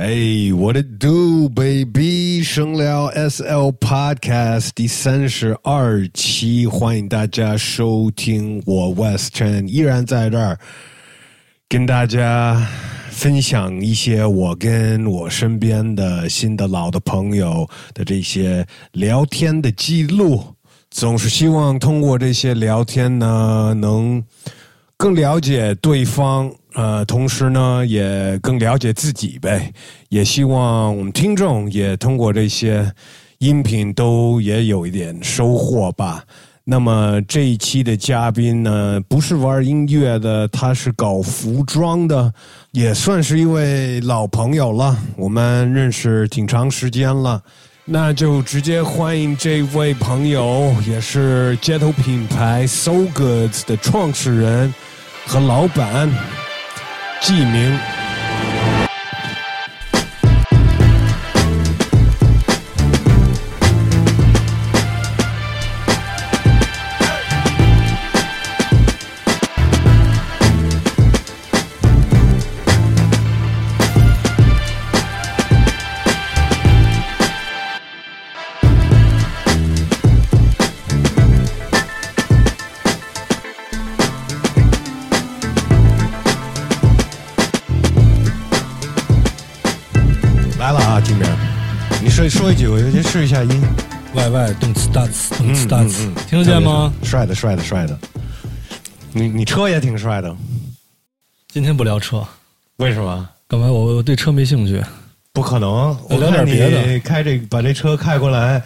哎，What it do, baby？生聊 S L Podcast 第三十二期，欢迎大家收听。我 West Chen 依然在这儿，跟大家分享一些我跟我身边的新的老的朋友的这些聊天的记录。总是希望通过这些聊天呢，能更了解对方。呃，同时呢，也更了解自己呗。也希望我们听众也通过这些音频都也有一点收获吧。那么这一期的嘉宾呢，不是玩音乐的，他是搞服装的，也算是一位老朋友了。我们认识挺长时间了，那就直接欢迎这位朋友，也是街头品牌 So Goods 的创始人和老板。记名。试一下音。Y Y 动词大词动词大词，听得见吗？帅的，帅的，帅的。你你车也挺帅的。今天不聊车，为什么？干嘛？我我对车没兴趣。不可能，我聊点别的。开这把这车开过来，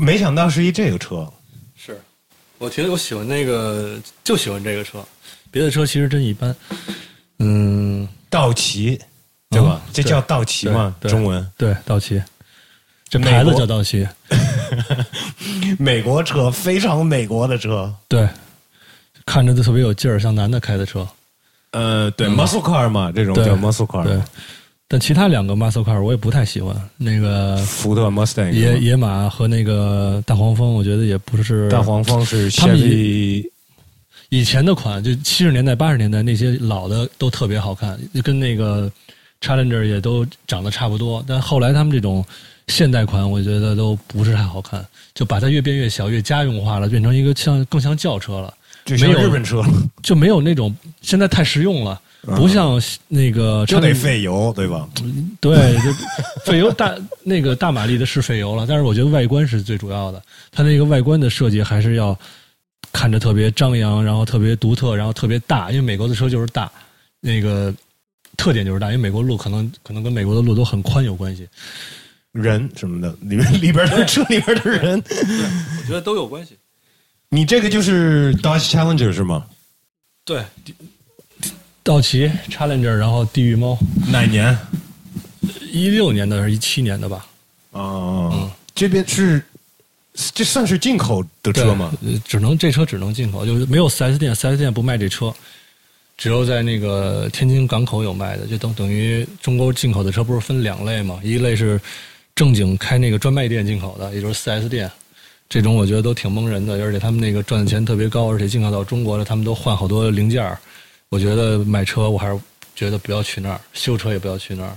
没想到是一这个车。是，我觉得我喜欢那个，就喜欢这个车。别的车其实真一般。嗯，道奇。对吧？这叫道奇吗？中文对道奇，这牌子叫道奇。美国车非常美国的车，对，看着都特别有劲儿，像男的开的车。呃，对，muscle car 嘛，这种叫 muscle car。对，但其他两个 muscle car 我也不太喜欢。那个福特 Mustang、野野马和那个大黄蜂，我觉得也不是。大黄蜂是他们以前的款，就七十年代、八十年代那些老的都特别好看，就跟那个。Challenger 也都长得差不多，但后来他们这种现代款，我觉得都不是太好看，就把它越变越小，越家用化了，变成一个像更像轿车了，没有日本车，就没有那种现在太实用了，不像那个就得费油，对吧？对，就费油大那个大马力的是费油了，但是我觉得外观是最主要的，它那个外观的设计还是要看着特别张扬，然后特别独特，然后特别大，因为美国的车就是大，那个。特点就是大，因为美国路可能可能跟美国的路都很宽有关系，人什么的里面里边的车里边的人，我觉得都有关系。你这个就是 Dodge Challenger 是吗？对，道奇 Challenger，然后地狱猫哪年？一六年的还是一七年的吧？哦，这边是这算是进口的车吗？只能这车只能进口，就是没有四 S 店，四 S 店不卖这车。只有在那个天津港口有卖的，就等等于中国进口的车不是分两类吗？一类是正经开那个专卖店进口的，也就是四 S 店，这种我觉得都挺蒙人的，而且他们那个赚的钱特别高，而且进口到中国的他们都换好多零件我觉得买车我还是觉得不要去那儿，修车也不要去那儿。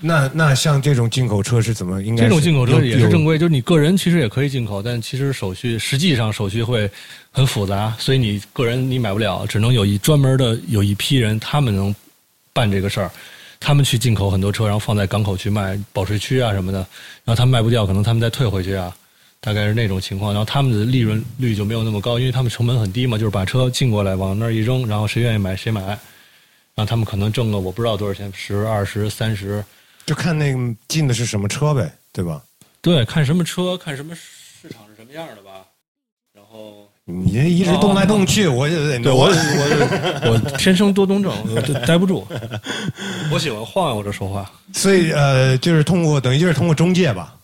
那那像这种进口车是怎么？应该这种进口车也是正规，就是你个人其实也可以进口，但其实手续实际上手续会很复杂，所以你个人你买不了，只能有一专门的有一批人，他们能办这个事儿，他们去进口很多车，然后放在港口去卖，保税区啊什么的，然后他们卖不掉，可能他们再退回去啊，大概是那种情况，然后他们的利润率就没有那么高，因为他们成本很低嘛，就是把车进过来往那儿一扔，然后谁愿意买谁买，然后他们可能挣个我不知道多少钱，十、二十、三十。就看那个进的是什么车呗，对吧？对，看什么车，看什么市场是什么样的吧。然后你这一直动来动去，我就得对我我 我天生多动症，待不住。我喜欢晃悠着说话，所以呃，就是通过等于就是通过中介吧，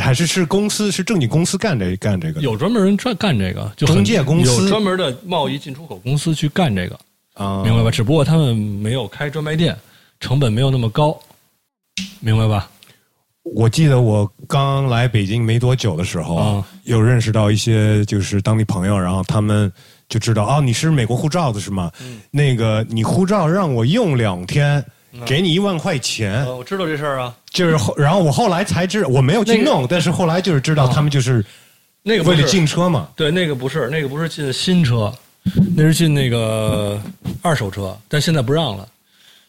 还是是公司是正经公司干这干这个？有专门人专干这个，就中介公司有专门的贸易进出口公司去干这个啊，明白吧？只不过他们没有开专卖店。成本没有那么高，明白吧？我记得我刚来北京没多久的时候，有认识到一些就是当地朋友，然后他们就知道哦，你是美国护照的是吗？那个你护照让我用两天，给你一万块钱，哦，我知道这事儿啊，就是后，然后我后来才知，我没有去那个。弄，但是后来就是知道哦他们就是那个为了进车嘛。对，那个不是，那个不是进新车，那是进那个二手车，但现在不让了。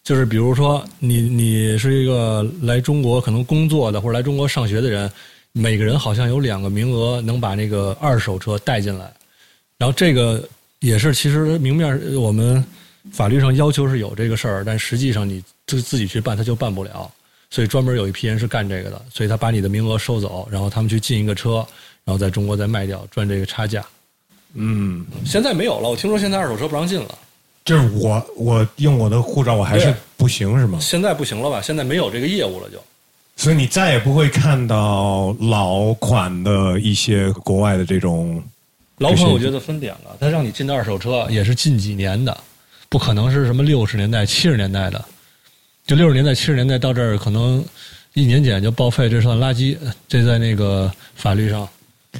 就是比如说，你你是一个来中国可能工作的或者来中国上学的人，每个人好像有两个名额能把那个二手车带进来，然后这个也是其实明面我们法律上要求是有这个事儿，但实际上你自自己去办他就办不了，所以专门有一批人是干这个的，所以他把你的名额收走，然后他们去进一个车，然后在中国再卖掉赚这个差价。嗯，现在没有了，我听说现在二手车不让进了，就是我我用我的护照，我还是不行是吗？现在不行了吧？现在没有这个业务了就。所以你再也不会看到老款的一些国外的这种。老款我觉得分点了，他让你进的二手车也是近几年的，不可能是什么六十年代、七十年代的。就六十年代、七十年代到这儿，可能一年检就报废，这算垃圾，这在那个法律上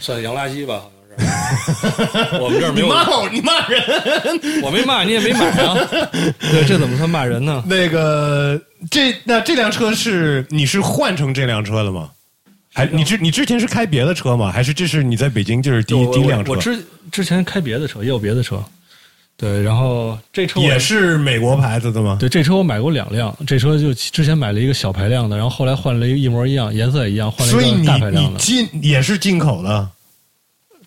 算洋垃圾吧。我们这儿没有，我，你骂人！我没骂你也没买啊。对，这怎么算骂人呢？那个这那这辆车是你是换成这辆车了吗？还你之你之前是开别的车吗？还是这是你在北京就是第一第一辆车？我之之前开别的车，也有别的车。对，然后这车也是美国牌子的吗？对，这车我买过两辆，这车就之前买了一个小排量的，然后后来换了一个一模一样，颜色也一样，换了一个大排量的。你进也是进口的。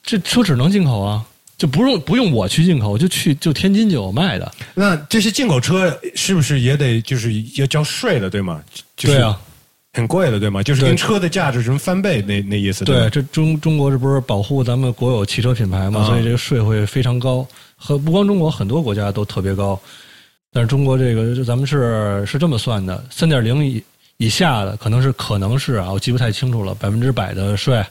这车只能进口啊，就不用不用我去进口，就去就天津就有卖的。那这些进口车是不是也得就是要交税的，对吗？就是对啊，很贵的，对吗？就是对跟车的价值什么翻倍那那意思，对，吧？这中中国这不是保护咱们国有汽车品牌嘛，啊所以这个税会非常高，和不光中国很多国家都特别高，但是中国这个咱们是是这么算的，三点零以以下的可能是可能是啊，我记不太清楚了，百分之百的税，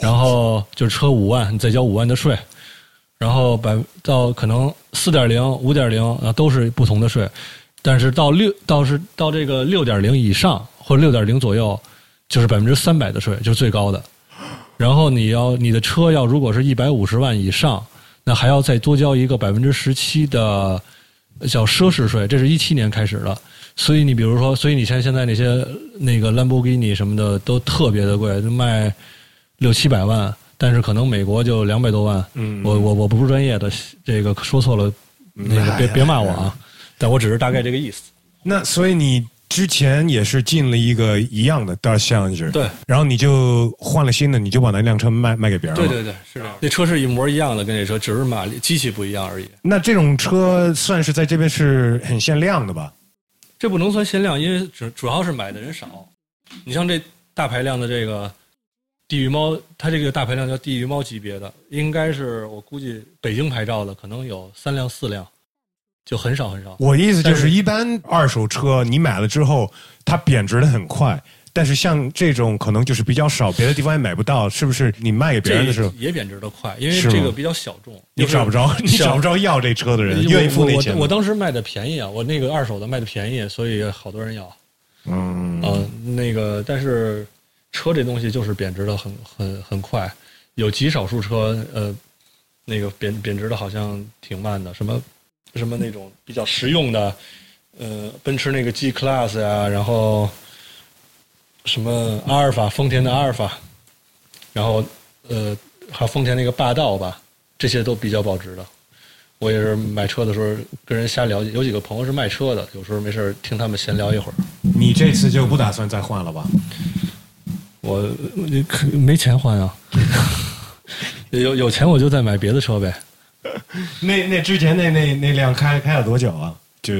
然后就是车五万，你再交五万的税，然后百到可能四点零、五点零啊都是不同的税，但是到六到是到这个六点零以上或者六点零左右，就是百分之三百的税，就是最高的。然后你要你的车要如果是一百五十万以上，那还要再多交一个百分之十七的叫奢侈税，这是一七年开始的。所以你比如说，所以你像现在那些那个兰博基尼什么的都特别的贵，卖六七百万，但是可能美国就两百多万。嗯我我我不是专业的，这个说错了，那个别别骂我啊，但我只是大概这个意思。那所以你之前也是进了一个一样的 Dodge Challenger，对，然后你就换了新的，你就把那辆车卖卖给别人了。对对对，是这样。那车是一模一样的，跟这车只是马力机器不一样而已。那这种车算是在这边是很限量的吧？这不能算限量，因为主主要是买的人少。你像这大排量的这个地狱猫，它这个大排量叫地狱猫级别的，应该是我估计北京牌照的可能有三辆四辆，就很少很少。我的意思就是，一般二手车你买了之后，它贬值的很快。但是像这种可能就是比较少，别的地方也买不到，是不是？你卖给别人的时候，也贬值的快，因为这个比较小众，你找不着，你找不着要这车的人，愿意付那我钱我当时卖的便宜啊，我那个二手的卖的便宜，所以好多人要。嗯，嗯，那个，但是车这东西就是贬值的很很很快，有极少数车，呃，那个贬贬值的好像挺慢的，什么什么那种比较实用的，呃，奔驰那个 G Class 呀、然后什么阿尔法，丰田的阿尔法，然后呃，还有丰田那个霸道吧，这些都比较保值的。我也是买车的时候跟人瞎了解，有几个朋友是卖车的，有时候没事听他们闲聊一会儿。你这次就不打算再换了吧？我你可没钱换啊，有有钱我就再买别的车呗。那那之前那那那辆开开了多久啊？就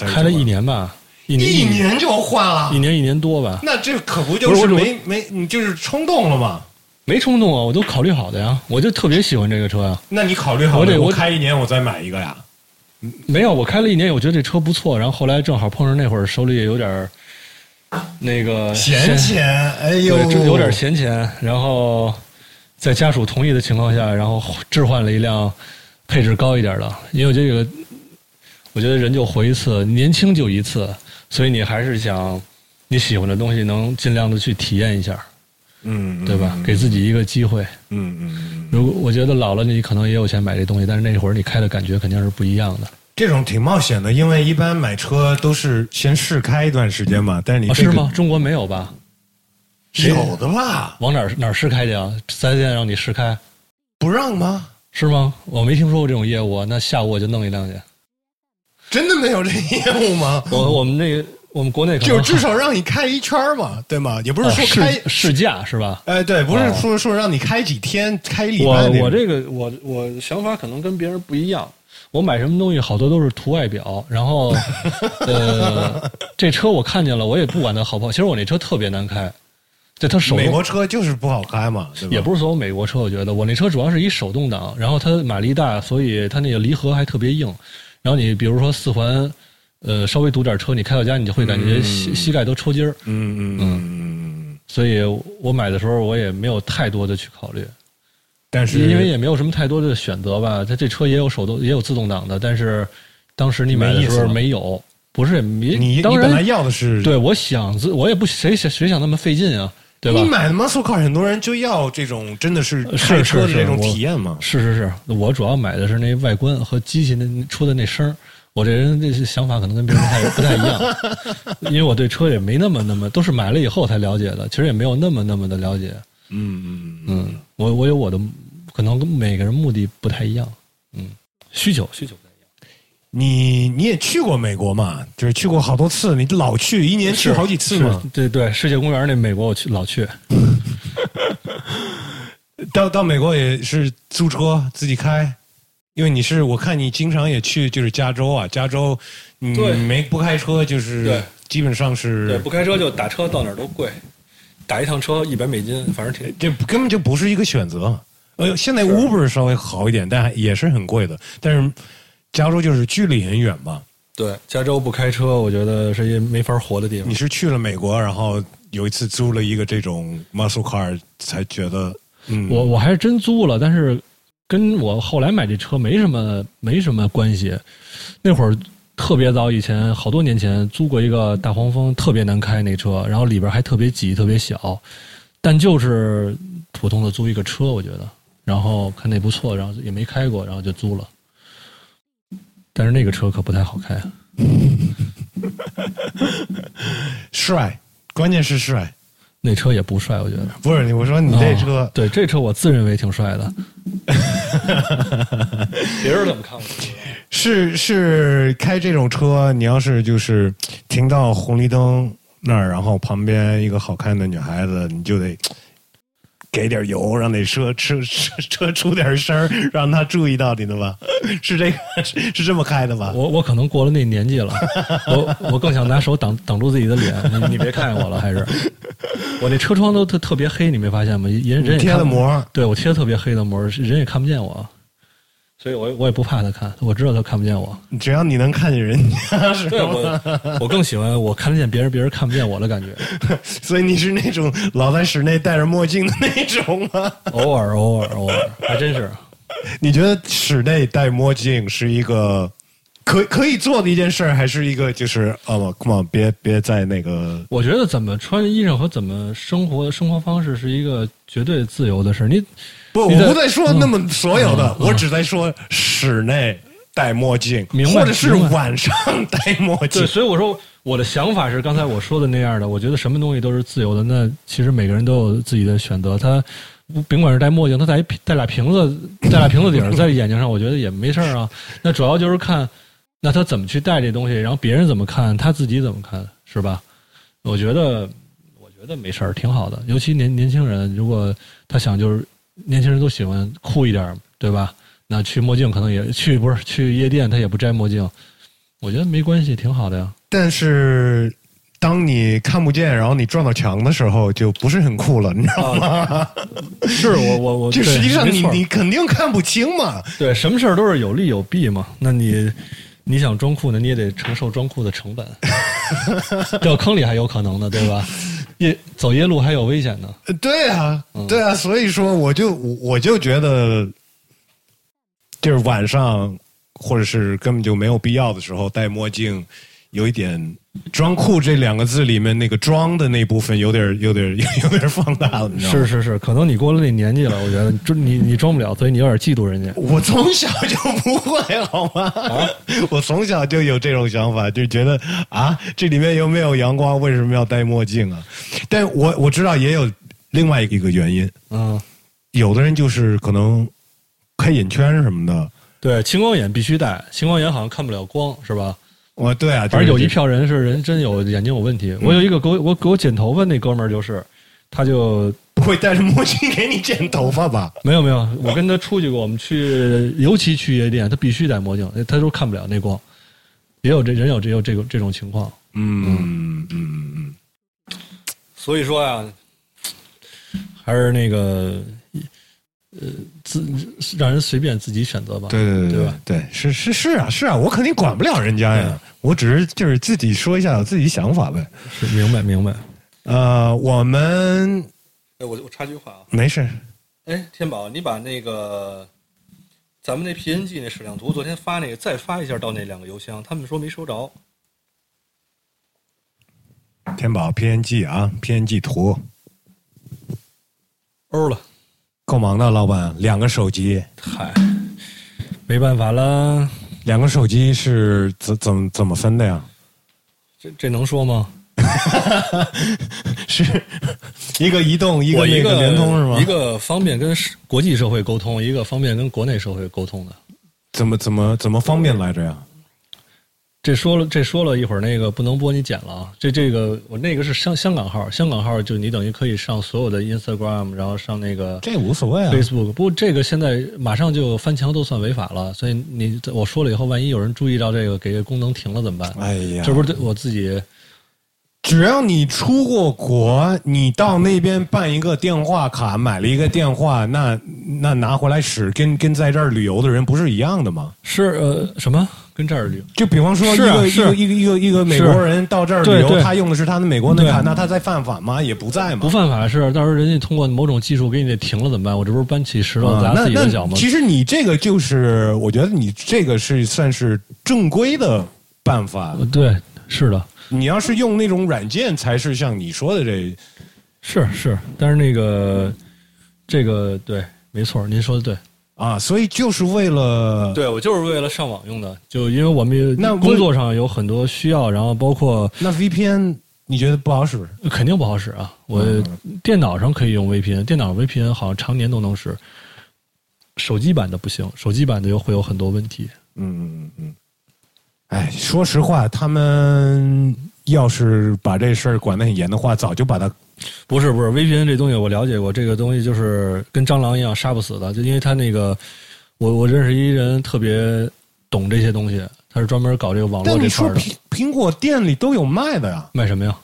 开了一，年吧，一年一年就换了一。年一年多吧，那这可不就是不是没没你就是冲动了吗？没冲动啊，我都考虑好的呀，我就特别喜欢这个车呀。那你考虑好了，我得我我开一年我再买一个呀？没有，我开了一年，我觉得这车不错，然后后来正好碰上那会儿手里也有点儿那个闲钱，哎呦，有点闲钱，然后在家属同意的情况下，然后置换了一辆配置高一点的，因为这个，我觉得人就活一次，年轻就一次，所以你还是想你喜欢的东西能尽量的去体验一下，嗯，嗯对吧？给自己一个机会。嗯嗯嗯，如果我觉得老了，你可能也有钱买这东西，但是那会儿你开的感觉肯定是不一样的。这种挺冒险的，因为一般买车都是先试开一段时间嘛。但是你、这个啊是吗？？中国没有吧？有的吧？往哪儿哪儿试开去啊？四 S 店让你试开不让吗？是吗？我没听说过这种业务啊，那下午我就弄一辆去。真的没有这业务吗？我我们那个我们国内就是至少让你开一圈嘛，对吗？也不是哦说开，试试驾是吧？哎，对，不是哦说说让你开几天，开一礼拜我。我这个我我想法可能跟别人不一样。我买什么东西好多都是图外表，然后呃，这车我看见了，我也不管它好不好。其实我那车特别难开，就它手美国车就是不好开嘛，对吧？也不是所有美国车，我觉得我那车主要是一手动挡，然后它马力大，所以它那个离合还特别硬。然后你比如说四环，呃，稍微堵点车，你开到家你就会感觉膝、膝盖都抽筋儿。嗯嗯嗯嗯，所以我买的时候我也没有太多的去考虑，但是因为也没有什么太多的选择吧。它这车也有手动也有自动挡的，但是当时你买的时候没有，不是没你当你本来要的是对我想自我也不谁想谁想那么费劲啊，对吧你？买的 muscle car，很多人就要这种真的是开是是是，车的这种体验嘛。是是是，我主要买的是那外观和机器那出的那声。我这人这想法可能跟别人不太 不太一样，因为我对车也没那么那么，都是买了以后才了解的，其实也没有那么那么的了解。嗯嗯嗯，嗯，我我有我的，可能跟每个人目的不太一样。嗯，需求需求不太一样。你你也去过美国嘛？就是去过好多次，你老去，一年去好几次嘛。对对，世界公园那美国我去老去。到到美国也是租车自己开，因为你是我看你经常也去就是加州啊，加州你对没不开车就是对基本上对，是不开车就打车到哪儿都贵，打一趟车一百美金，反正挺。这根本就不是一个选择。呃，现在 Uber 稍微好一点，但也是很贵的。但是加州就是距离很远嘛。对，加州不开车，我觉得是一没法活的地方你。是去了美国，然后有一次租了一个这种 muscle car，才觉得嗯，我我还是真租了，但是跟我后来买这车没什么没什么关系。那会儿特别早以前，好多年前租过一个大黄蜂，特别难开那车，然后里边还特别挤，特别小，但就是普通的租一个车，我觉得，然后看那不错，然后也没开过，然后就租了。但是那个车可不太好开，帅，关键是帅。那车也不帅，我觉得。不是，我说你这车哦，对这车我自认为挺帅的，别人怎么看我？是是开这种车，你要是就是停到红绿灯那儿，然后旁边一个好看的女孩子，你就得给点油，让那车车车车出点声儿，让他注意到你的吧？是这个是 是这么开的吧？我我可能过了那年纪了，我我更想拿手挡挡住自己的脸。你你别看见我了，还是我那车窗都特特别黑，你没发现吗？人人也贴看了膜，对我贴的特别黑的膜，人也看不见我，所以我我也不怕他看，我知道他看不见我。只要你能看见人家，是？我我更喜欢我看得见别人，别人看不见我的感觉。所以你是那种老在室内戴着墨镜的那种吗？偶尔偶尔偶尔，还真是。你觉得室内戴墨镜是一个可可以做的一件事儿，还是一个就是呃，come on，别别在那个我觉得怎么穿衣裳和怎么生活生活方式是一个绝对自由的事。你不，你我不在说那么所有的，嗯我只在说室内戴墨镜，明白或者是晚上戴墨镜对，。所以我说我的想法是刚才我说的那样的。我觉得什么东西都是自由的。那其实每个人都有自己的选择。他甭管是戴墨镜，他戴一戴俩瓶子，戴俩瓶子顶儿在眼睛上，我觉得也没事儿啊。那主要就是看那他怎么去戴这东西，然后别人怎么看，他自己怎么看，是吧？我觉得我觉得没事儿，挺好的。尤其年年轻人，如果他想就是年轻人都喜欢酷一点儿，对吧？那去墨镜可能也去不是去夜店，他也不摘墨镜。我觉得没关系，挺好的呀。但是当你看不见，然后你撞到墙的时候，就不是很酷了，你知道吗？是我我我，对就实际上你你肯定看不清嘛。对什么事儿都是有利有弊嘛。那你你想装酷呢，你也得承受装酷的成本，掉坑里还有可能呢，对吧？夜走夜路还有危险呢。呃对啊，嗯对啊，所以说我就我我就觉得，就是晚上或者是根本就没有必要的时候戴墨镜，有一点“装酷”这两个字里面那个“装”的那部分有点 有点有点放大了，你知道吗？是是是，可能你过了那年纪了，我觉得就你你装不了，所以你有点嫉妒人家。我从小就不会好吗？我从小就有这种想法，就觉得啊，这里面又没有阳光，为什么要戴墨镜啊？但我我知道也有另外一个原因，嗯，有的人就是可能开眼圈什么的。对，青光眼必须戴，青光眼好像看不了光，是吧？我对啊，反正有一票人是人真有眼睛有问题。我有一个给我我给我剪头发那哥们儿就是，他就不会戴着墨镜给你剪头发吧？没有没有，我跟他出去过，我们去尤其去夜店，他必须戴墨镜，他都看不了那光。也有这人有这有这个这种情况，嗯嗯嗯所以说呀，还是那个呃自让人随便自己选择吧。对对对对吧？对，是是是啊是啊，我肯定管不了人家呀，我只是就是自己说一下我自己想法呗。是明白明白。呃，我们哎，我我插句话啊，没事，哎，天宝，你把那个咱们那 PNG 那矢量图，昨天发那个再发一下到那两个邮箱，他们说没收着。天宝 PNG 啊，PNG 图欧了，够忙的，老板，两个手机，嗨，没办法了，两个手机是怎怎么怎么分的呀？这这能说吗？是一个移动，一个一个联通是吗？一个方便跟国际社会沟通，一个方便跟国内社会沟通的。怎么怎么怎么方便来着呀？这说了，这说了一会儿，那个不能播，你剪了啊。这这个我那个是香香港号，香港号就你等于可以上所有的 Instagram，然后上那个这无所谓啊。Facebook。不过这个现在马上就翻墙都算违法了，所以你我说了以后，万一有人注意到这个，给这功能停了怎么办？哎呀，这不是我自己只要你出过国，你到那边办一个电话卡，买了一个电话，那那拿回来使，跟跟在这儿旅游的人不是一样的吗？是呃什么跟这儿旅游？就比方说一个、啊一个一个一个一个美国人到这儿旅游，他用的是他的美国那卡，那他在犯法吗？也不在嘛。不犯法是，到时候人家通过某种技术给你给停了怎么办？我这不是搬起石头砸自己的脚吗？其实你这个就是，我觉得你这个是算是正规的办法。呃对，是的，你要是用那种软件，才是像你说的这是是，但是那个这个对，没错，您说的对。啊，所以就是为了对，我就是为了上网用的，就因为我们那工作上有很多需要，然后包括那 VPN，你觉得不好使？肯定不好使啊。我嗯电脑上可以用 VPN，电脑 VPN 好像常年都能使，手机版的不行，手机版的又会有很多问题。嗯嗯嗯。哎，说实话，他们要是把这事儿管得很严的话，早就把它不是不是，VPN 这东西我了解过，这个东西就是跟蟑螂一样杀不死的，就因为它那个，我我认识一人特别懂这些东西，他是专门搞这个网络但你这块儿的。说苹苹果店里都有卖的呀卖什么呀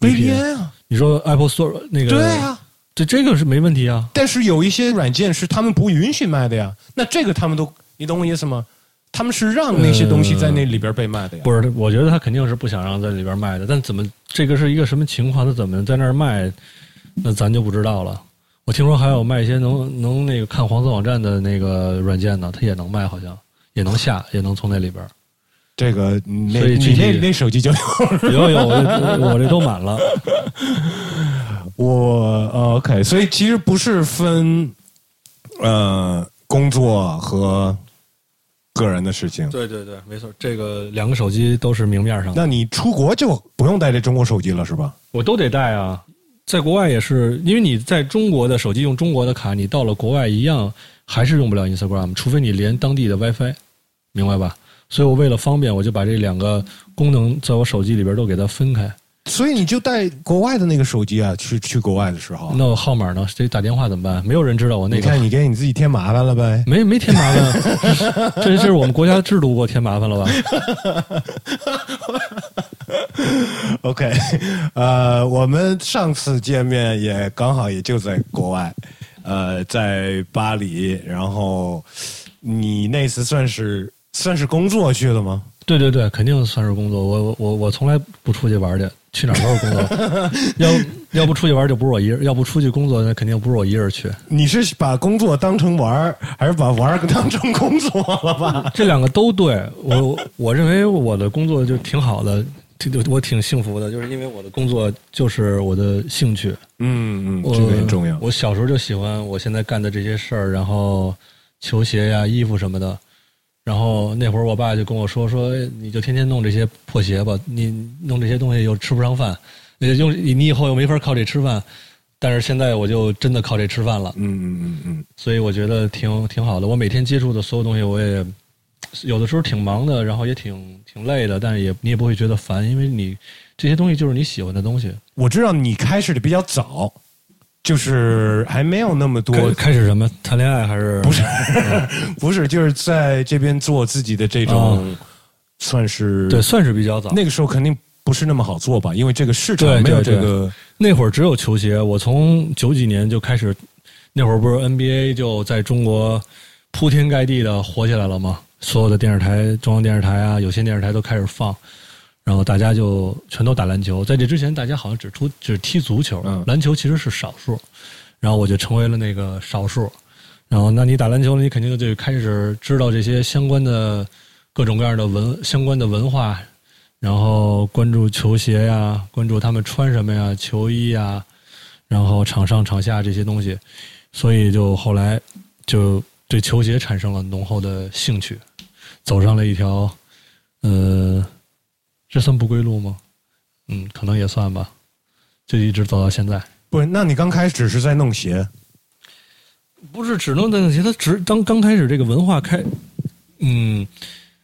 ？，VPN 啊，你说 Apple Store 那个？对啊。这这个是没问题啊。但是有一些软件是他们不允许卖的呀，那这个他们都，你懂我意思吗？他们是让那些东西在那里边被卖的呀。不是，我觉得他肯定是不想让在里边卖的，但怎么这个是一个什么情况？他怎么在那儿卖？那咱就不知道了。我听说还有卖一些能能那个看黄色网站的那个软件呢，他也能卖，好像也能下，也能从那里边。这个那所以那那手机就有有有，我这都满了。我呃 OK，所以其实不是分呃工作和个人的事情。对对对，没错，这个两个手机都是明面上的，那你出国就不用带这中国手机了是吧？我都得带啊。在国外也是，因为你在中国的手机用中国的卡，你到了国外一样还是用不了 Instagram，除非你连当地的 WiFi，明白吧？所以我为了方便，我就把这两个功能在我手机里边都给它分开。所以你就带国外的那个手机啊，去去国外的时候，那我号码呢？这打电话怎么办？没有人知道我那个。你看你给你自己添麻烦了呗。没没添麻烦，这这是我们国家制度给我添麻烦了吧？OK，呃，我们上次见面也刚好也就在国外，呃，在巴黎，然后你那次算是算是工作去了吗？对对对，肯定算是工作。我我我我从来不出去玩去，去哪儿都是工作。要要不出去玩就不是我一人，要不出去工作那肯定不是我一人去。你是把工作当成玩儿，还是把玩儿当成工作了吧？这两个都对我，我认为我的工作就挺好的，挺我挺幸福的，就是因为我的工作就是我的兴趣。嗯嗯，这个很重要。我小时候就喜欢我现在干的这些事儿，然后球鞋呀、衣服什么的。然后那会儿我爸就跟我说说，你就天天弄这些破鞋吧，你弄这些东西又吃不上饭，你用你以后又没法靠这吃饭。但是现在我就真的靠这吃饭了，嗯嗯嗯嗯，所以我觉得挺挺好的。我每天接触的所有东西，我也有的时候挺忙的，然后也挺挺累的，但是也你也不会觉得烦，因为你这些东西就是你喜欢的东西。我知道你开始的比较早，就是还没有那么多开开始什么谈恋爱还是不是 不是，就是在这边做自己的这种，算是对，算是比较早。那个时候肯定不是那么好做吧，因为这个市场对没有对这个，那会儿只有球鞋，我从九几年就开始，那会儿不是 NBA 就在中国铺天盖地的火起来了吗？所有的电视台、中央电视台啊、有线电视台都开始放，然后大家就全都打篮球。在这之前，大家好像只出只踢足球，嗯篮球其实是少数。然后我就成为了那个少数。然后，那你打篮球，你肯定就开始知道这些相关的各种各样的文相关的文化，然后关注球鞋呀，关注他们穿什么呀，球衣呀，然后场上场下这些东西，所以就后来就对球鞋产生了浓厚的兴趣，走上了一条，呃，这算不归路吗？嗯，可能也算吧，就一直走到现在。不是？那你刚开始是在弄鞋，不是只弄在那些，他只当刚开始这个文化开，嗯，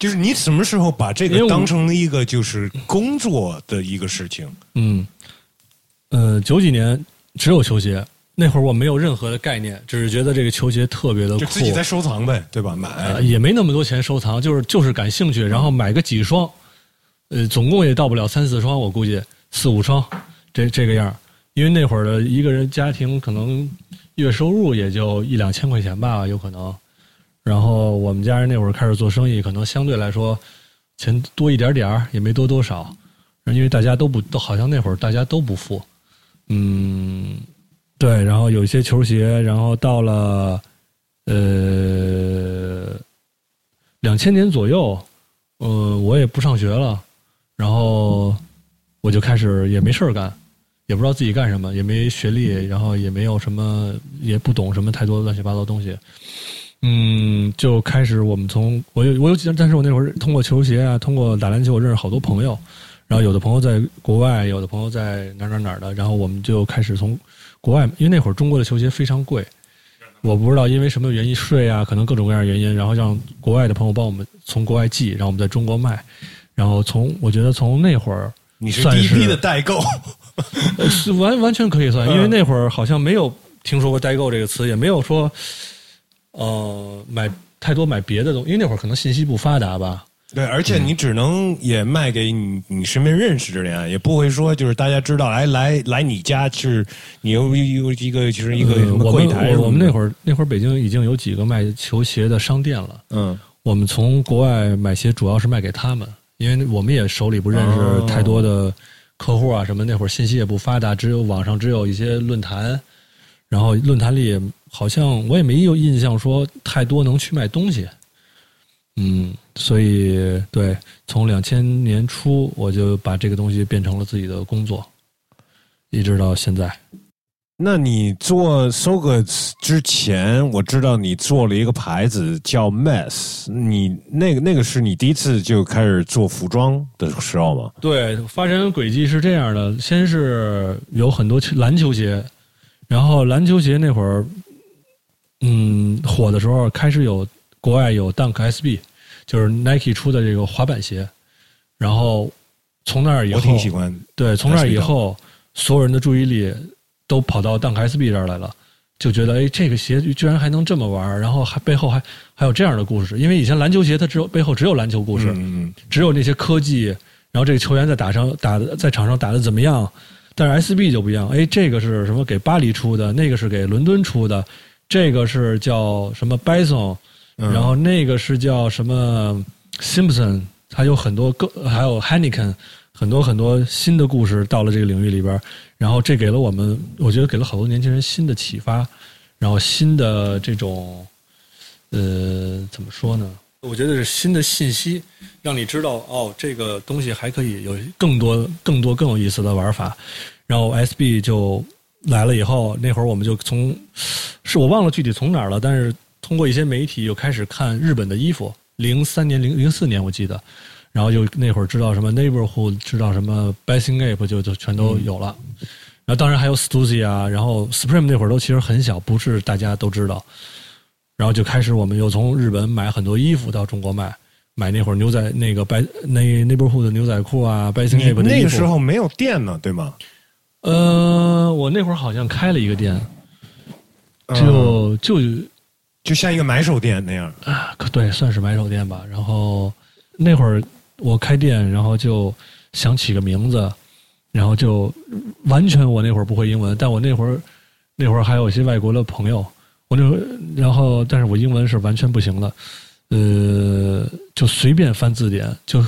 就是你什么时候把这个当成了一个就是工作的一个事情？嗯，呃，九几年只有球鞋，那会儿我没有任何的概念，只是觉得这个球鞋特别的酷，就自己在收藏呗，对吧？买呃也没那么多钱收藏，就是就是感兴趣，然后买个几双，呃，总共也到不了三四双，我估计四五双，这这个样因为那会儿的一个人家庭可能月收入也就一两千块钱吧，有可能。然后我们家人那会儿开始做生意，可能相对来说钱多一点点儿，也没多多少。因为大家都不都好像那会儿大家都不富，嗯，对。然后有一些球鞋，然后到了呃两千年左右，呃，我也不上学了，然后我就开始也没事儿干，也不知道自己干什么，也没学历，然后也没有什么，也不懂什么太多乱七八糟东西。嗯，就开始我们从我有我有几，但是我那会儿通过球鞋啊，通过打篮球，我认识好多朋友，然后有的朋友在国外，有的朋友在哪儿哪儿哪儿的，然后我们就开始从国外，因为那会儿中国的球鞋非常贵，我不知道因为什么原因税啊，可能各种各样的原因，然后让国外的朋友帮我们从国外寄，然后我们在中国卖，然后从我觉得从那会儿你是算第一批的代购，呃是完完全可以算，因为那会儿好像没有听说过代购这个词，也没有说呃买太多买别的东西，因为那会儿可能信息不发达吧。对，而且你只能也卖给你你身边认识的人，也不会说就是大家知道，哎，来来你家是你有有一个就是一个柜台我我们那会儿那会儿北京已经有几个卖球鞋的商店了。嗯。我们从国外买鞋主要是卖给他们，因为我们也手里不认识太多的客户啊什么，那会儿信息也不发达，只有网上只有一些论坛，然后论坛里好像我也没有印象说太多能去卖东西。嗯，所以对，从两千年初我就把这个东西变成了自己的工作，一直到现在。那你做 Soga 之前，我知道你做了一个牌子叫 Mess，你那个那个是你第一次就开始做服装的时候吗？对，发展轨迹是这样的：先是有很多球篮球鞋，然后篮球鞋那会儿，嗯，火的时候开始有国外有 Dunk SB，就是 Nike 出的这个滑板鞋，然后从那儿以后，我挺喜欢。对，从那儿以后，所有人的注意力都跑到 Dunk SB 这儿来了，就觉得哎，这个鞋居然还能这么玩儿，然后还背后还还有这样的故事。因为以前篮球鞋它只有背后只有篮球故事，嗯嗯只有那些科技，然后这个球员在打上打的在场上打的怎么样，但是 SB 就不一样，哎，这个是什么给巴黎出的，那个是给伦敦出的，这个是叫什么 Bison，、嗯然后那个是叫什么 Simpson，还有很多个，还有 Heineken，很多很多新的故事到了这个领域里边，然后这给了我们，我觉得给了好多年轻人新的启发，然后新的这种，呃，怎么说呢？我觉得是新的信息，让你知道哦，这个东西还可以有更多、更多、更有意思的玩法。然后 SB 就来了以后，那会儿我们就从是我忘了具体从哪儿了，但是通过一些媒体又开始看日本的衣服。零三年、零零四年我记得，然后就那会儿知道什么 Neighborhood，知道什么 Basing Ape 就就全都有了。然后当然还有 Stussy 啊，然后 Supreme 那会儿都其实很小，不是大家都知道。然后就开始我们又从日本买很多衣服到中国卖，买那会儿牛仔那个白那 Neighborhood 的牛仔裤啊，Basing 服。那个时候没有店呢，对吗？呃，我那会儿好像开了一个店，嗯就就就像一个买手店那样。啊，可对，算是买手店吧。然后那会儿我开店，然后就想起个名字，然后就完全我那会儿不会英文，但我那会儿那会儿还有一些外国的朋友，我那会儿然后但是我英文是完全不行的，呃，就随便翻字典，就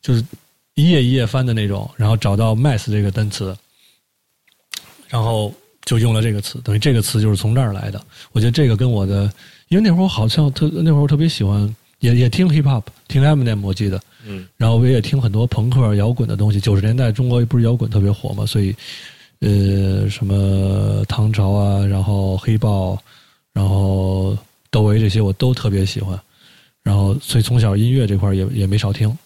就是一页一页翻的那种，然后找到 math 这个单词，然后就用了这个词，等于这个词就是从这儿来的。我觉得这个跟我的，因为那会儿我好像特那会儿我特别喜欢，也也听 hip hop，听 Eminem，我记得，嗯，然后我也听很多朋克摇滚的东西。九十年代中国不是摇滚特别火嘛，所以呃，什么唐朝啊，然后黑豹，然后窦唯这些我都特别喜欢。然后所以从小音乐这块也也没少听，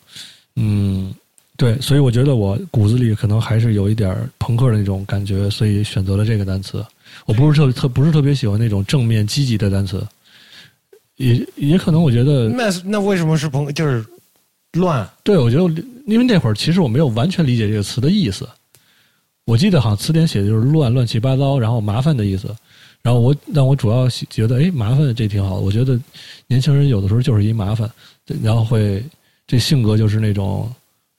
嗯，对，所以我觉得我骨子里可能还是有一点朋克的那种感觉，所以选择了这个单词。我不是特特不是特别喜欢那种正面积极的单词，也也可能我觉得那那为什么是朋就是乱？对，我觉得因为那会儿其实我没有完全理解这个词的意思。我记得好像词典写的就是乱、乱七八糟，然后麻烦的意思。然后我，但我主要觉得，哎，麻烦这挺好的。我觉得年轻人有的时候就是一麻烦，然后会这性格就是那种，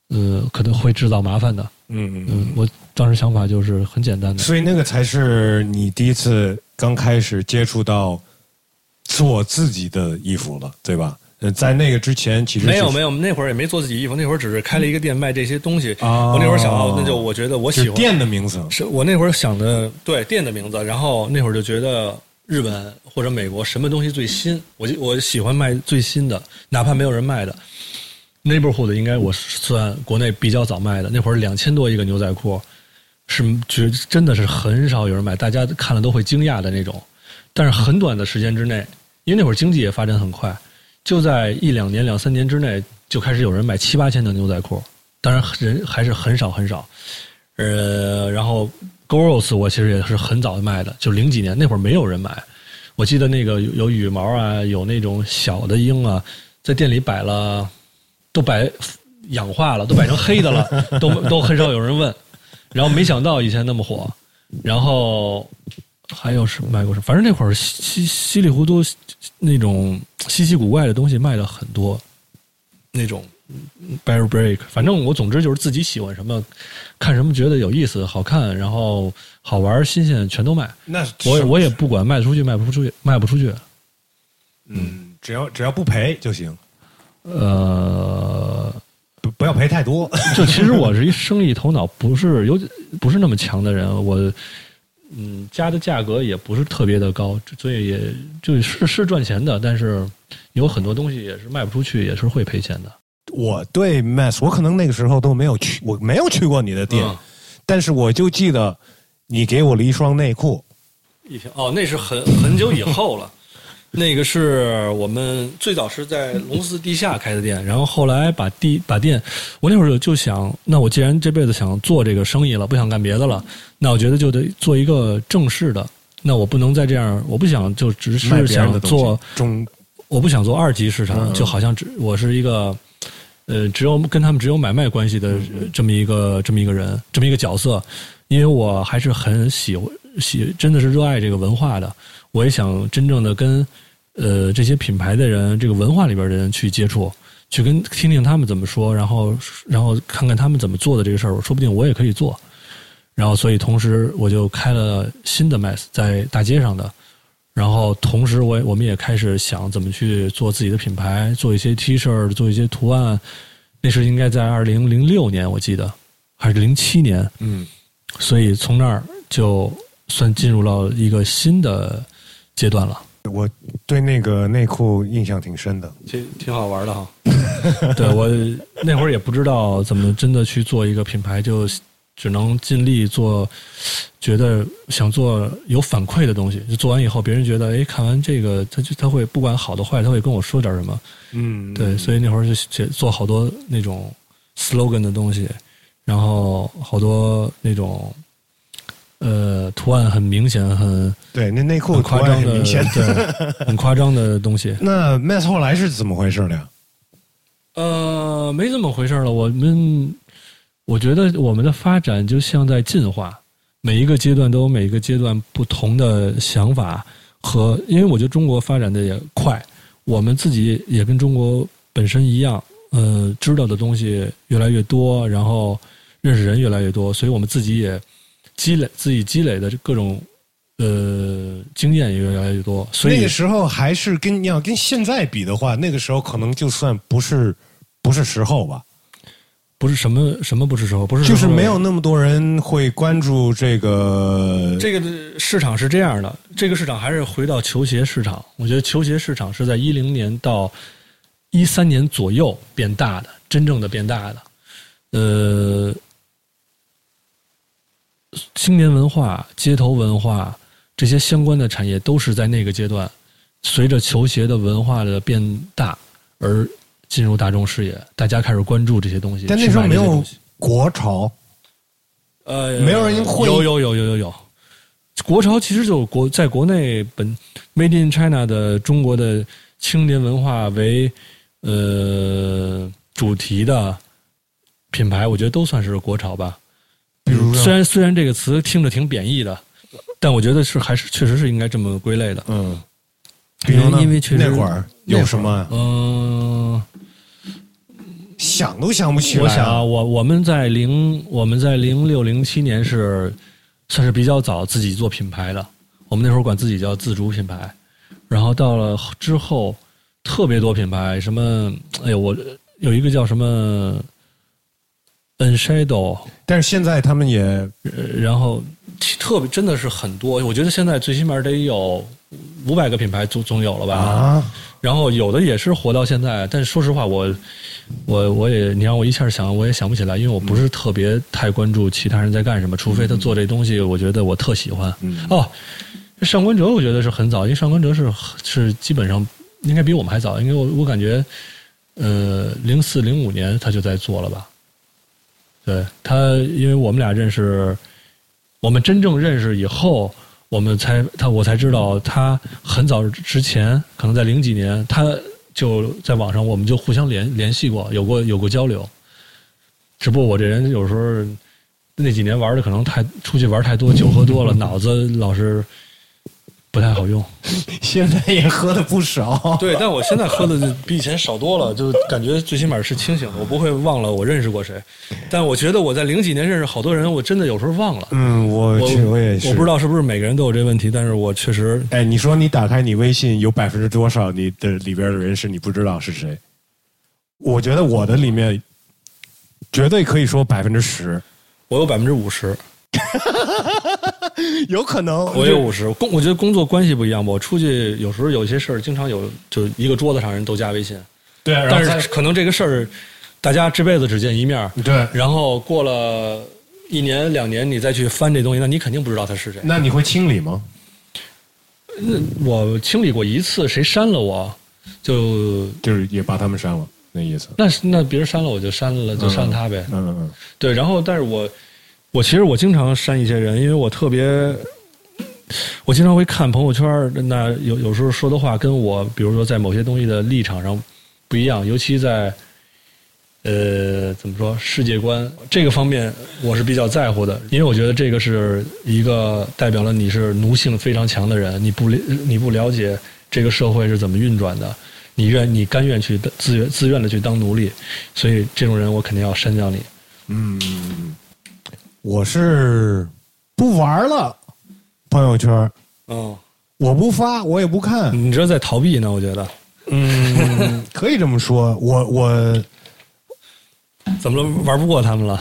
呃，可能会制造麻烦的。嗯嗯，我当时想法就是很简单的。所以那个才是你第一次刚开始接触到做自己的衣服了，对吧？呃，在那个之前，其实，没有没有，那会儿也没做自己衣服，那会儿只是开了一个店卖这些东西。哦我那会儿想到，那就我觉得我喜欢店的名字。是我那会儿想的，对店的名字，然后那会儿就觉得日本或者美国什么东西最新，我就我喜欢卖最新的，哪怕没有人卖的。Neighborhood 应该我算国内比较早卖的，那会儿两千多一个牛仔裤，是觉真的是很少有人买，大家看了都会惊讶的那种。但是很短的时间之内，因为那会儿经济也发展很快，就在一两年、两三年之内就开始有人买七八千的牛仔裤，当然人还是很少很少。呃，然后 Goros 我其实也是很早卖的，就零几年那会儿没有人买。我记得那个有有羽毛啊，有那种小的鹰啊，在店里摆了，都摆氧化了，都摆成黑的了，都 都很少有人问。然后没想到以前那么火，然后还有什么卖过什么？反正那会儿稀稀里糊涂那种稀奇古怪的东西卖了很多，那种 Barrel Break，反正我总之就是自己喜欢什么，看什么觉得有意思、好看，然后好玩、新鲜，全都卖。那我也我也不管卖出去卖不出去，卖不出去。嗯，只要只要不赔就行，呃，不不要赔太多。就其实我是一生意头脑不是有不是那么强的人，我嗯加的价格也不是特别的高，所以也就是是赚钱的，但是有很多东西也是卖不出去，也是会赔钱的。我对 Mass，我可能那个时候都没有去，我没有去过你的店，嗯但是我就记得你给我了一双内裤。一条哦，那是很很久以后了。那个是我们最早是在龙寺地下开的店，然后后来把地把店，我那会儿就想，那我既然这辈子想做这个生意了，不想干别的了，那我觉得就得做一个正式的。那我不能再这样，我不想就只是想做中我不想做二级市场，嗯就好像只我是一个，呃，只有跟他们只有买卖关系的这么一个这么一个人，这么一个角色，因为我还是很喜欢喜，真的是热爱这个文化的，我也想真正的跟呃这些品牌的人，这个文化里边的人去接触，去跟听听他们怎么说，然后然后看看他们怎么做的这个事儿，说不定我也可以做。然后，所以同时我就开了新的 Mass 在大街上的，然后同时我也我们也开始想怎么去做自己的品牌，做一些 T 恤，做一些图案。那是应该在二零零六年，我记得还是零七年，嗯，所以从那儿就算进入到一个新的阶段了。我对那个内裤印象挺深的。挺挺好玩的哈。对我那会儿也不知道怎么真的去做一个品牌，就只能尽力做，觉得想做有反馈的东西。就做完以后，别人觉得哎，看完这个，他就他会不管好的坏，他会跟我说点什么。嗯，对，所以那会儿就写做好多那种 slogan 的东西，然后好多那种呃图案很明显、很对，那内裤很夸张的。对，很夸张的东西。那 Mass 后来是怎么回事的呀？呃，没怎么回事了。我们我觉得我们的发展就像在进化，每一个阶段都有每一个阶段不同的想法和，因为我觉得中国发展的也快，我们自己也跟中国本身一样，呃，知道的东西越来越多，然后认识人越来越多，所以我们自己也积累自己积累的各种呃经验也越来越多，所以那个时候还是跟你要跟现在比的话，那个时候可能就算不是不是时候吧，不是什么什么不是时候，不是就是没有那么多人会关注这个。这个的市场是这样的，这个市场还是回到球鞋市场。我觉得球鞋市场是在一零年到一三年左右变大的，真正的变大的。呃，青年文化、街头文化这些相关的产业都是在那个阶段，随着球鞋的文化的变大而进入大众视野，大家开始关注这些东西。但那时候没有国潮，呃，没有人会有有有有有有。国潮其实就是国在国内本 Made in China 的中国的青年文化为呃主题的品牌，我觉得都算是国潮吧。比如虽然虽然这个词听着挺贬义的，但我觉得是还是确实是应该这么归类的。嗯，比如呢因为确实那会儿有什么啊嗯、想都想不起来。我想啊，我我们在零我们在零六零七年是算是比较早自己做品牌的，我们那时候管自己叫自主品牌，然后到了之后特别多品牌，什么哎呦我有一个叫什么 Unshadow，但是现在他们也呃然后特别真的是很多，我觉得现在最起码得有五百个品牌总总有了吧？啊，然后有的也是活到现在，但是说实话，我我我也你让我一下想，我也想不起来，因为我不是特别太关注其他人在干什么，除非他做这东西，我觉得我特喜欢。哦，上官哲我觉得是很早，因为上官哲是是基本上应该比我们还早，因为我我感觉呃零四零五年他就在做了吧。对他，因为我们俩认识，我们真正认识以后，我们才他我才知道他很早之前，可能在零几年，他就在网上，我们就互相联联系过，有过有过交流。只不过我这人有时候那几年玩的可能太出去玩太多，酒喝多了，脑子老是不太好用。现在也喝的不少。对，但我现在喝的比以前少多了，就感觉最起码是清醒的，我不会忘了我认识过谁。但我觉得我在零几年认识好多人，我真的有时候忘了。嗯，我我去我也是，我不知道是不是每个人都有这问题，但是我确实哎，你说你打开你微信有百分之多少你的里边的人是你不知道是谁？我觉得我的里面绝对可以说百分之十，我有百分之五十，有可能我有五十。工我觉得工作关系不一样吧，我出去有时候有些事儿，经常有就一个桌子上人都加微信，对，然后但是可能这个事儿大家这辈子只见一面儿，对，然后过了一年两年你再去翻这东西，那你肯定不知道他是谁。那你会清理吗？那我清理过一次，谁删了我，就就是也把他们删了，那意思。那那别人删了我就删了，就删他呗。嗯嗯对，然后但是我我其实我经常删一些人，因为我特别，我经常会看朋友圈，那有有时候说的话跟我比如说在某些东西的立场上不一样，尤其在呃怎么说世界观这个方面，我是比较在乎的，因为我觉得这个是一个代表了你是奴性非常强的人，你不你不了解这个社会是怎么运转的。你愿你甘愿去自愿自愿的去当奴隶，所以这种人我肯定要删掉你。嗯，我是不玩了，朋友圈嗯，我不发，我也不看。你这在逃避呢？我觉得，嗯，可以这么说。我我怎么了？玩不过他们了？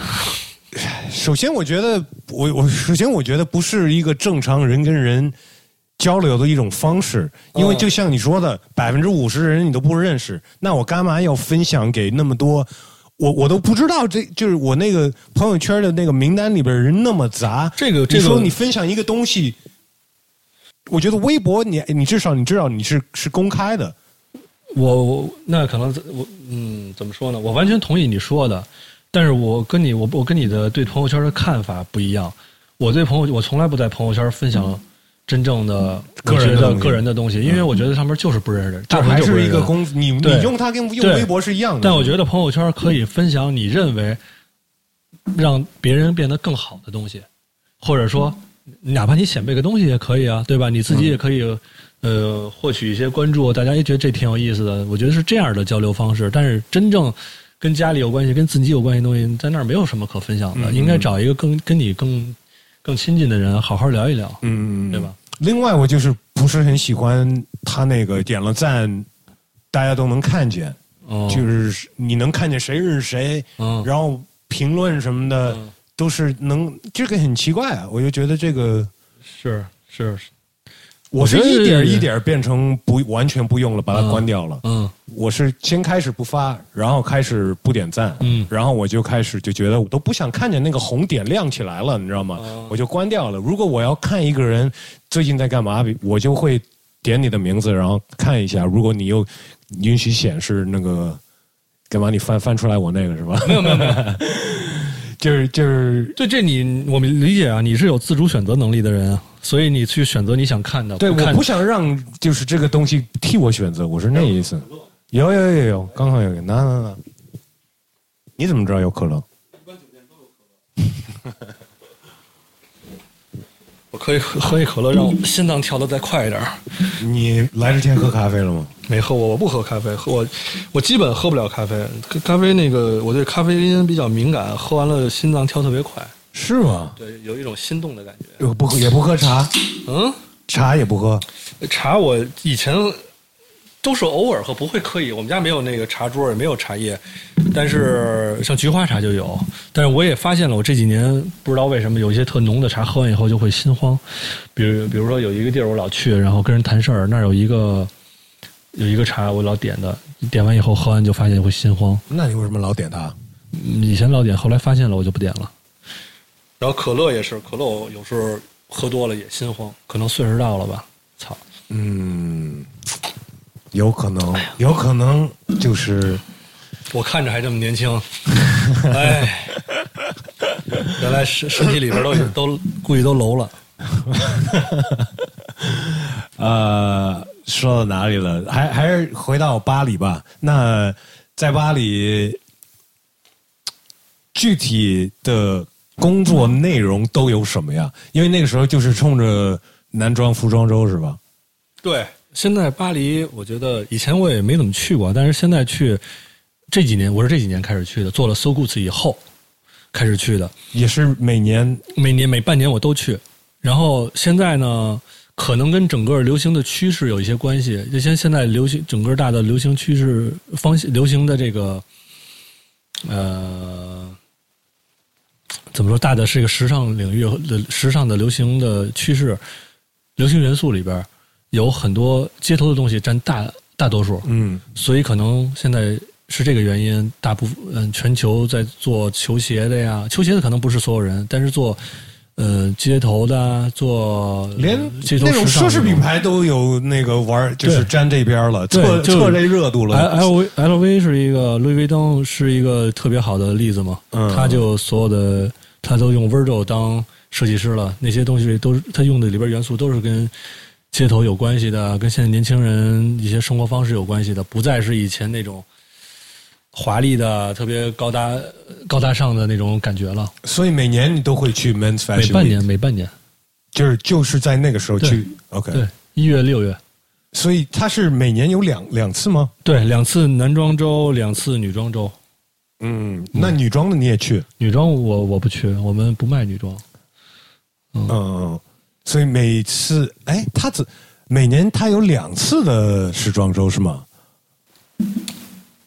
首先，我觉得我我首先我觉得不是一个正常人跟人交流的一种方式，因为就像你说的，百分之五十的人你都不认识，那我干嘛要分享给那么多？我我都不知道，这就是我那个朋友圈的那个名单里边人那么杂。这个这个你说你分享一个东西，我觉得微博你你至少你知道你是是公开的，我我那可能我嗯怎么说呢？我完全同意你说的，但是我跟你我我跟你的对朋友圈的看法不一样。我对朋友我从来不在朋友圈分享真正的个人的个人的东西，因为我觉得上面就是不认识，这还是一个公你你用它跟用微博是一样的。但我觉得朋友圈可以分享你认为让别人变得更好的东西，或者说哪怕你显摆个东西也可以啊，对吧？你自己也可以、呃获取一些关注，大家也觉得这挺有意思的。我觉得是这样的交流方式。但是真正跟家里有关系、跟自己有关系的东西，在那儿没有什么可分享的。应该找一个更跟你更更亲近的人，好好聊一聊，嗯，对吧？另外，我就是不是很喜欢他那个点了赞，大家都能看见，哦，就是你能看见谁是谁，哦然后评论什么的、嗯都是能，这个很奇怪啊！我就觉得这个，是是是，我是一点一点变成不完全不用了，把它嗯关掉了。嗯我是先开始不发，然后开始不点赞，嗯然后我就开始就觉得我都不想看见那个红点亮起来了，你知道吗？哦我就关掉了。如果我要看一个人最近在干嘛，我就会点你的名字，然后看一下。如果你又允许显示那个，干嘛？你翻翻出来我那个是吧？没有没有没有。就是就是对，这你我们理解啊，你是有自主选择能力的人啊，所以你去选择你想看的。对，看我不想让就是这个东西替我选择，我是那意思。有有有有，刚好有一个，拿拿拿。你怎么知道有可乐？一般酒店都有可乐我可以喝喝一可乐，让我心脏跳得再快一点。你来之前喝咖啡了吗？没喝过，我不喝咖啡，喝我我基本喝不了咖啡。咖啡那个我对咖啡因比较敏感，喝完了心脏跳特别快，是吗？对，有一种心动的感觉。我不喝，也不喝茶，嗯，茶也不喝。茶我以前都是偶尔喝，不会刻意。我们家没有那个茶桌，也没有茶叶，但是像菊花茶就有。但是我也发现了，我这几年不知道为什么有一些特浓的茶，喝完以后就会心慌。比如，比如说有一个地儿我老去，然后跟人谈事儿，那儿有一个有一个茶我老点的，点完以后喝完就发现会心慌。那你为什么老点它？嗯以前老点，后来发现了我就不点了。然后可乐也是，可乐我有时候喝多了也心慌，可能岁数到了吧。操！嗯，有可能，有可能就是我看着还这么年轻，哎，原来身身体里边都已都估计都楼了。呃，说到哪里了？还还是回到巴黎吧。那在巴黎，具体的工作内容都有什么呀？因为那个时候就是冲着男装、服装周是吧？对，现在巴黎，我觉得以前我也没怎么去过，但是现在去这几年，我是这几年开始去的，做了 So Goods 以后开始去的。也是每年每年每半年我都去，然后现在呢，可能跟整个流行的趋势有一些关系。就像现在流行整个大的流行趋势方向，流行的这个呃，怎么说？大的是一个时尚领域的时尚的流行的趋势，流行元素里边有很多街头的东西占大大多数。嗯所以可能现在是这个原因，大部分嗯，全球在做球鞋的呀，球鞋的可能不是所有人，但是做呃街头的啊，做连那种奢侈品牌都有那个玩，就是沾这边了，就测这热度了。L V L V 是一个路易威登是一个特别好的例子嘛，嗯他就所有的他都用 Virgil 当设计师了，那些东西都是他用的里边元素都是跟街头有关系的，跟现在年轻人一些生活方式有关系的，不再是以前那种华丽的、特别高大高大上的那种感觉了。所以每年你都会去 Men's Fashion，每半年，每半年，就是就是在那个时候去。OK，对，一月、六月，所以它是每年有两两次吗？对，两次男装周，两次女装周。嗯，那女装的你也去？女装我我不去，我们不卖女装。嗯嗯，所以每次哎，他只每年他有两次的时装周是吗？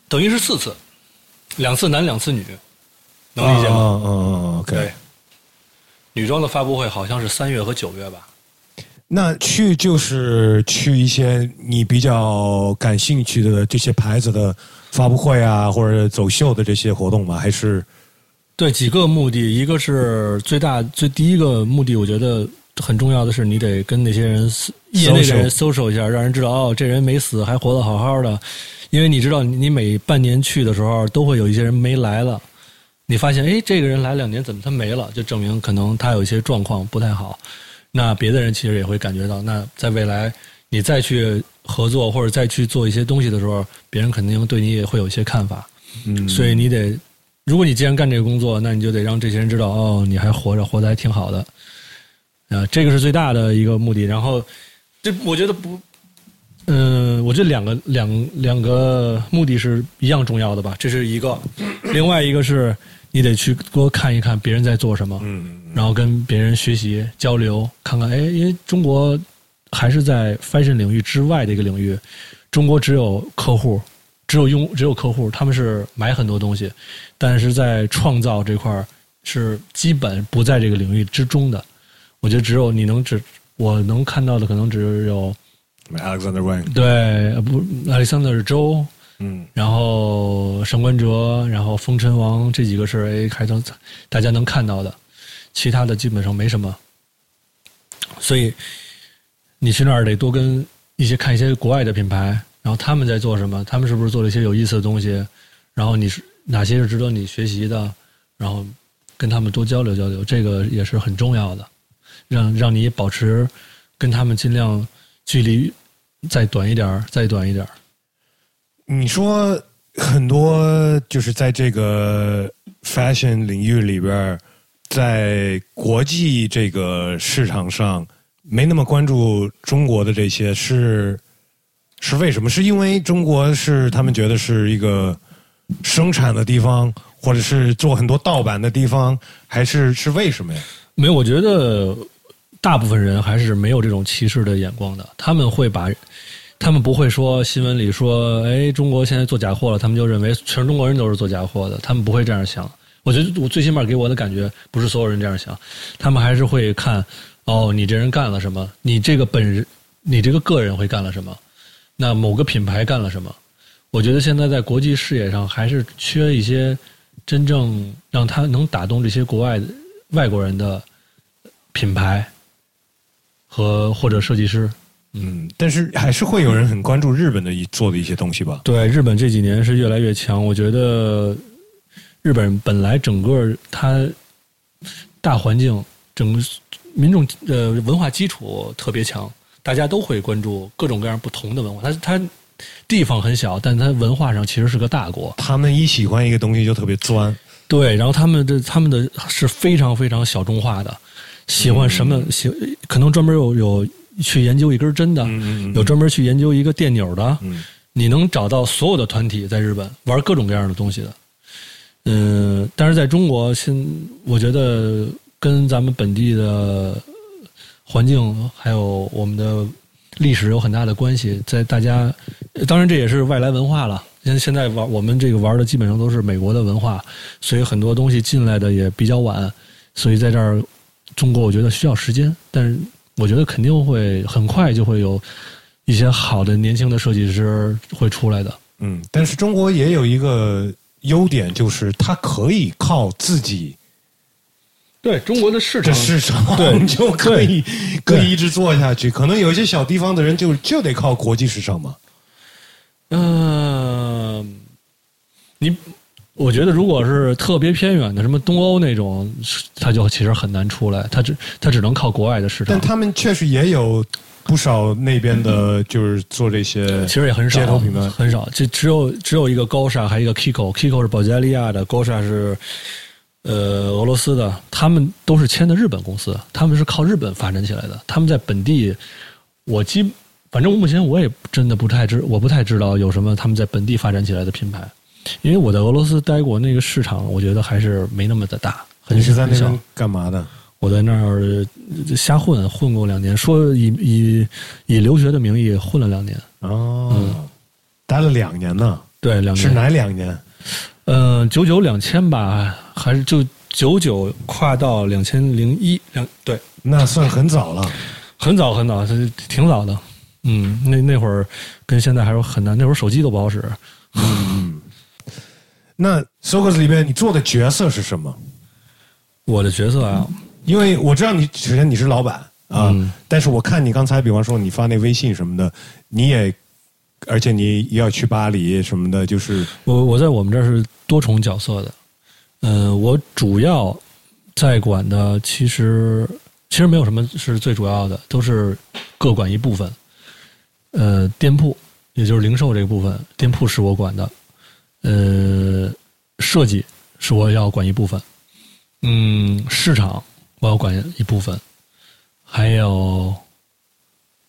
等于是四次，两次男，两次女。能理解吗？嗯嗯嗯，OK。对，女装的发布会好像是三月和九月吧。那去就是去一些你比较感兴趣的这些牌子的发布会啊，或者走秀的这些活动吗？还是对几个目的，一个是最大最第一个目的，我觉得很重要的是，你得跟那些人业内的人 social 一下，让人知道哦，这人没死，还活得好好的。因为你知道，你每半年去的时候，都会有一些人没来了。你发现，哎，这个人来两年，怎么他没了？就证明可能他有一些状况不太好。那别的人其实也会感觉到，那在未来你再去合作或者再去做一些东西的时候，别人肯定对你也会有一些看法。嗯，所以你得，如果你既然干这个工作，那你就得让这些人知道，哦，你还活着，活得还挺好的。啊，这个是最大的一个目的。然后，这我觉得不，嗯，我觉得两个两两个目的是一样重要的吧。这是一个，另外一个是。你得去多看一看别人在做什么，嗯，然后跟别人学习交流，看看哎，因为中国还是在 fashion 领域之外的一个领域，中国只有客户，只有用，只有客户，他们是买很多东西，但是在创造这块是基本不在这个领域之中的。我觉得只有你能只我能看到的可能只有 Alexander Wang，对，不，Alexander 周。嗯，然后上官哲，然后风尘王这几个是哎，开头大家能看到的，其他的基本上没什么。所以你去那儿得多跟一些看一些国外的品牌，然后他们在做什么，他们是不是做了一些有意思的东西，然后你是哪些是值得你学习的，然后跟他们多交流交流，这个也是很重要的，让让你保持跟他们尽量距离再短一点再短一点你说很多就是在这个 fashion 领域里边，在国际这个市场上没那么关注中国的这些，是是为什么？是因为中国是他们觉得是一个生产的地方，或者是做很多盗版的地方，还是是为什么呀？没有，我觉得大部分人还是没有这种歧视的眼光的，他们会把。他们不会说新闻里说，哎，中国现在做假货了，他们就认为全中国人都是做假货的。他们不会这样想。我觉得我最起码给我的感觉，不是所有人这样想。他们还是会看，哦，你这人干了什么？你这个本人，你这个个人会干了什么？那某个品牌干了什么？我觉得现在在国际视野上还是缺一些真正让他能打动这些国外外国人的品牌和或者设计师。嗯，但是还是会有人很关注日本的一做的一些东西吧？对，日本这几年是越来越强。我觉得日本本来整个它大环境、整个民众呃文化基础特别强，大家都会关注各种各样不同的文化。它它地方很小，但它文化上其实是个大国。他们一喜欢一个东西就特别钻。对，然后他们的他们的是非常非常小众化的，喜欢什么喜可能专门有有。去研究一根针的，有专门去研究一个电钮的，你能找到所有的团体在日本玩各种各样的东西的。嗯，但是在中国，现我觉得跟咱们本地的环境还有我们的历史有很大的关系。在大家，当然这也是外来文化了。现现在玩我们这个玩的基本上都是美国的文化，所以很多东西进来的也比较晚。所以在这儿，中国我觉得需要时间，但是。我觉得肯定会很快就会有一些好的年轻的设计师会出来的。嗯，但是中国也有一个优点，就是它可以靠自己。对中国的市场，市场对 就可以可以一直做下去。可能有一些小地方的人就就得靠国际市场嘛。嗯，你。我觉得，如果是特别偏远的，什么东欧那种，他就其实很难出来，他只他只能靠国外的市场。但他们确实也有不少那边的，就是做这些，其实也很少，街头品牌很少，就只有只有一个高沙，还有一个 Kiko，Kiko 是保加利亚的，高沙是呃俄罗斯的，他们都是签的日本公司，他们是靠日本发展起来的。他们在本地，我基反正目前我也真的不太知，我不太知道有什么他们在本地发展起来的品牌。因为我在俄罗斯待过，那个市场我觉得还是没那么的大。很你是在那边干嘛的？我在那儿瞎混，混过两年，说以以以留学的名义混了两年。哦，待了两年呢。对，两年是哪两年？呃，九九两千吧，还是就九九跨到两千零一两对，那算很早了。很早很早，是挺早的。嗯，那那会儿跟现在还是很难，那会儿手机都不好使。嗯那 Socos 里边你做的角色是什么？我的角色啊，因为我知道你首先你是老板啊，嗯但是我看你刚才比方说你发那微信什么的，你也而且你要去巴黎什么的，就是我我在我们这儿是多重角色的。嗯、我主要在管的其实其实没有什么是最主要的，都是各管一部分。呃，店铺也就是零售这个部分，店铺是我管的。呃，设计是我要管一部分。嗯，市场我要管一部分，还有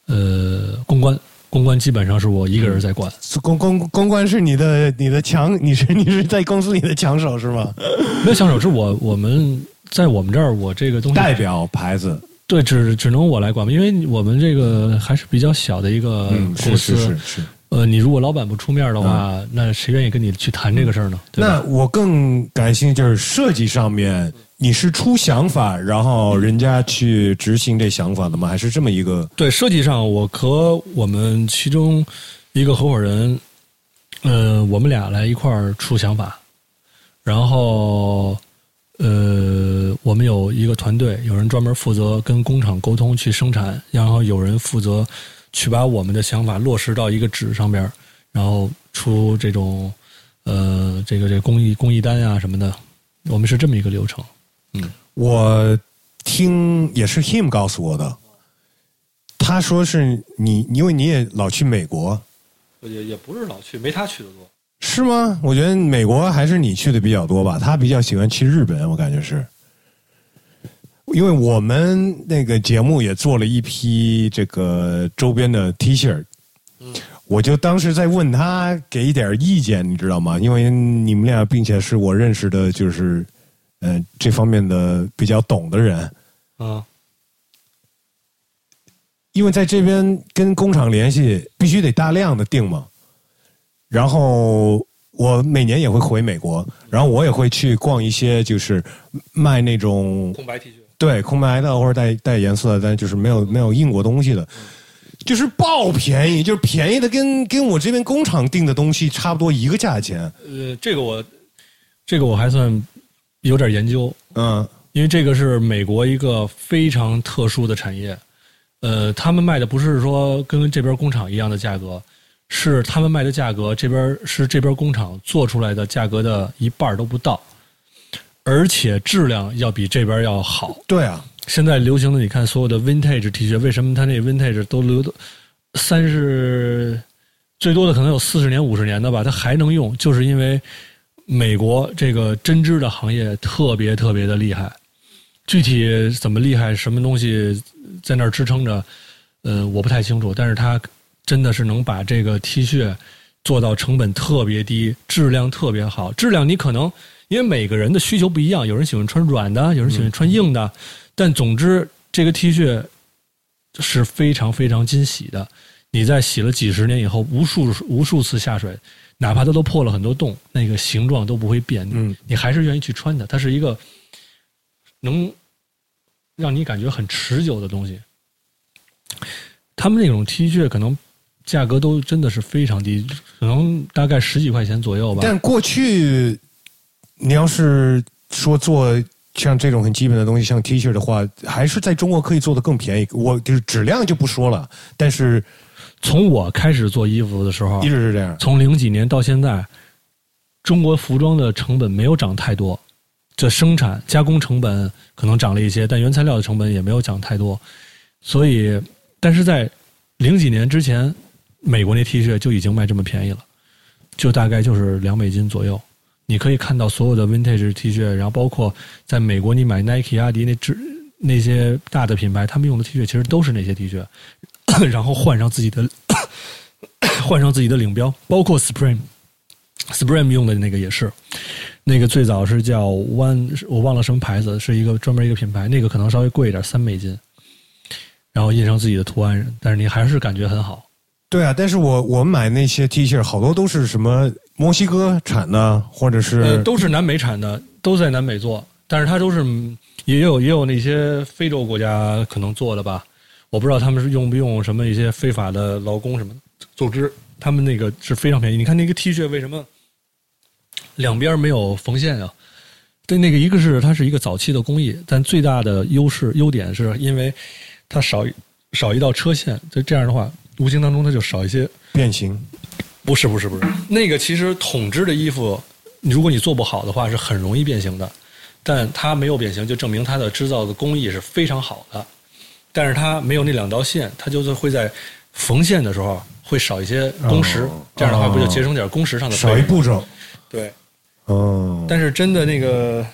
呃公关，公关基本上是我一个人在管。公公公关是你的你的强，你是你是在公司里的强手是吗？没有强手，是我我们在我们这儿，我这个东西代表牌子，对，只只能我来管，因为我们这个还是比较小的一个嗯，公司。是是是是。呃，你如果老板不出面的话，那谁愿意跟你去谈这个事儿呢？那我更感兴趣就是设计上面，你是出想法，然后人家去执行这想法的吗？还是这么一个？对设计上，我和我们其中一个合伙人，呃，我们俩来一块儿出想法，然后呃，我们有一个团队，有人专门负责跟工厂沟通去生产，然后有人负责去把我们的想法落实到一个纸上边儿，然后出这种呃这个这个工艺工艺单啊什么的，我们是这么一个流程。嗯我听也是 him 告诉我的，他说是你，因为你也老去美国，也也不是老去，没他去的多。是吗？我觉得美国还是你去的比较多吧，他比较喜欢去日本，我感觉是。因为我们那个节目也做了一批这个周边的 T 恤，我就当时在问他给一点意见，你知道吗？因为你们俩，并且是我认识的，就是呃这方面的比较懂的人，啊，因为在这边跟工厂联系，必须得大量的订嘛。然后我每年也会回美国，然后我也会去逛一些就是卖那种空白 T 恤。对空白的或者带带颜色的，但就是没有没有印过东西的，就是爆便宜，就是便宜的跟跟我这边工厂订的东西差不多一个价钱。呃，这个我，这个我还算有点研究，嗯因为这个是美国一个非常特殊的产业。呃，他们卖的不是说跟这边工厂一样的价格，是他们卖的价格这边是这边工厂做出来的价格的一半都不到，而且质量要比这边要好。对啊，现在流行的，你看所有的 vintage T 恤，为什么它那 vintage 都留的三十，最多的可能有四十年、五十年的吧，它还能用，就是因为美国这个针织的行业特别特别的厉害。具体怎么厉害，什么东西在那儿支撑着，呃，我不太清楚。但是它真的是能把这个 T 恤做到成本特别低，质量特别好。质量你可能因为每个人的需求不一样，有人喜欢穿软的，有人喜欢穿硬的，但总之这个 T 恤是非常非常惊洗的。你在洗了几十年以后，无数无数次下水，哪怕它都破了很多洞，那个形状都不会变，嗯你还是愿意去穿它。它是一个能让你感觉很持久的东西。他们那种 T 恤可能价格都真的是非常低，可能大概十几块钱左右吧。但过去你要是说做像这种很基本的东西，像 T 恤的话，还是在中国可以做的更便宜。我就是质量就不说了，但是从我开始做衣服的时候一，直是这样。从零几年到现在，中国服装的成本没有涨太多，这生产加工成本可能涨了一些，但原材料的成本也没有涨太多。所以，但是在零几年之前，美国那 T 恤就已经卖这么便宜了，就大概就是两美金左右。你可以看到所有的 vintage T 恤，然后包括在美国你买 Nike、阿迪那只那些大的品牌，他们用的 T 恤其实都是那些 T 恤，然后换上自己的 换上自己的领标，包括 Supreme。Supreme 用的那个也是，那个最早是叫 One，我忘了什么牌子，是一个专门一个品牌，那个可能稍微贵一点，三美金，然后印上自己的图案，但是你还是感觉很好。对啊，但是我我买那些 T 恤，好多都是什么墨西哥产的，或者是、呃，都是南美产的，都在南美做，但是它都是也有也有那些非洲国家可能做的吧，我不知道他们是用不用什么一些非法的劳工什么的。总之，他们那个是非常便宜。你看那个 T 恤为什么两边没有缝线啊？对，那个一个是它是一个早期的工艺，但最大的优势优点是因为它少少一道车线，就这样的话，无形当中它就少一些变形。不是不是不是，那个其实统织的衣服，如果你做不好的话，是很容易变形的。但它没有变形，就证明它的制造的工艺是非常好的。但是它没有那两道线，它就是会在缝线的时候会少一些工时，这样的话不就节省点工时上的少一步骤？对，哦。但是真的那个。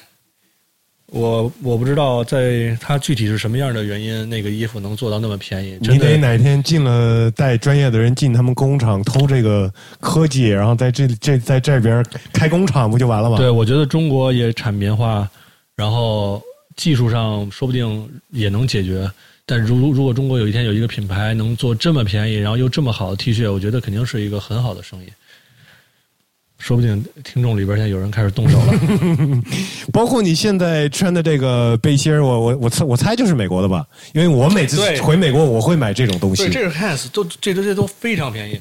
我我不知道，在它具体是什么样的原因，那个衣服能做到那么便宜。你得哪天进了带专业的人进他们工厂偷这个科技，然后在这这在这边开工厂，不就完了吗？对，我觉得中国也产棉花，然后技术上说不定也能解决。但如如果中国有一天有一个品牌能做这么便宜，然后又这么好的 T 恤，我觉得肯定是一个很好的生意。说不定听众里边现在有人开始动手了，包括你现在穿的这个背心我我我猜我猜就是美国的吧？因为我每次回美国我会买这种东西。对，这是 Hans，都这这些都非常便宜。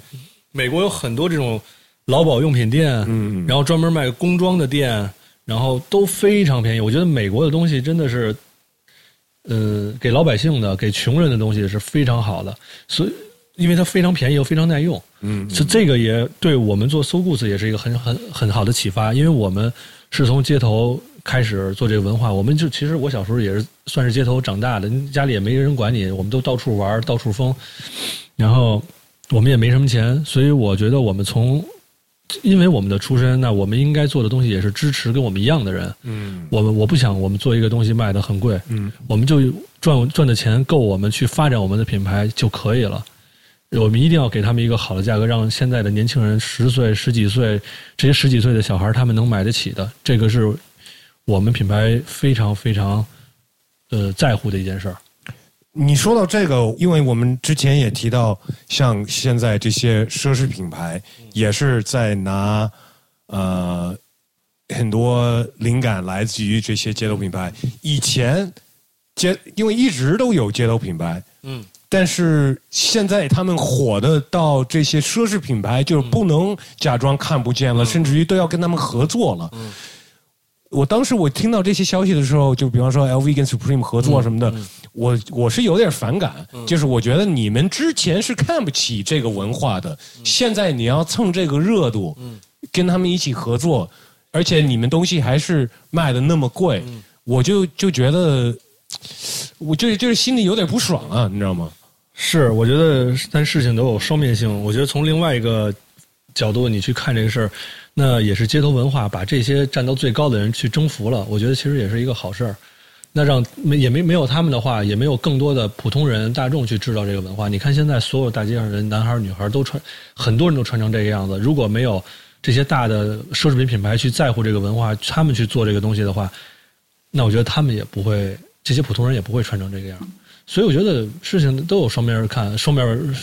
美国有很多这种劳保用品店，嗯，然后专门卖工装的店，然后都非常便宜。我觉得美国的东西真的是，呃，给老百姓的、给穷人的东西是非常好的，所以。因为它非常便宜又非常耐用，嗯，是这个也对我们做 So Goods 也是一个很很很好的启发。因为我们是从街头开始做这个文化，我们就其实我小时候也是算是街头长大的，家里也没人管你，我们都到处玩到处疯，然后我们也没什么钱，所以我觉得我们从因为我们的出身，那我们应该做的东西也是支持跟我们一样的人，嗯，我们我不想我们做一个东西卖的很贵，嗯，我们就赚赚的钱够我们去发展我们的品牌就可以了。我们一定要给他们一个好的价格，让现在的年轻人十岁、十几岁这些十几岁的小孩他们能买得起的。这个是我们品牌非常非常呃在乎的一件事儿。你说到这个，因为我们之前也提到，像现在这些奢侈品牌也是在拿呃很多灵感来自于这些街头品牌。以前街因为一直都有街头品牌，嗯。但是现在他们火的到这些奢侈品牌，就是不能假装看不见了，甚至于都要跟他们合作了。我当时我听到这些消息的时候，就比方说 LV 跟 Supreme 合作什么的，我我是有点反感，就是我觉得你们之前是看不起这个文化的，现在你要蹭这个热度，跟他们一起合作，而且你们东西还是卖的那么贵，我就就觉得。我就是就是心里有点不爽啊，你知道吗？是，我觉得但事情都有双面性。我觉得从另外一个角度你去看这个事儿，那也是街头文化把这些站到最高的人去征服了。我觉得其实也是一个好事儿。那让没也没没有他们的话，也没有更多的普通人大众去知道这个文化。你看现在所有大街上人，男孩女孩都穿，很多人都穿成这个样子。如果没有这些大的奢侈品品牌去在乎这个文化，他们去做这个东西的话，那我觉得他们也不会。这些普通人也不会穿成这个样，所以我觉得事情都有双面看，双面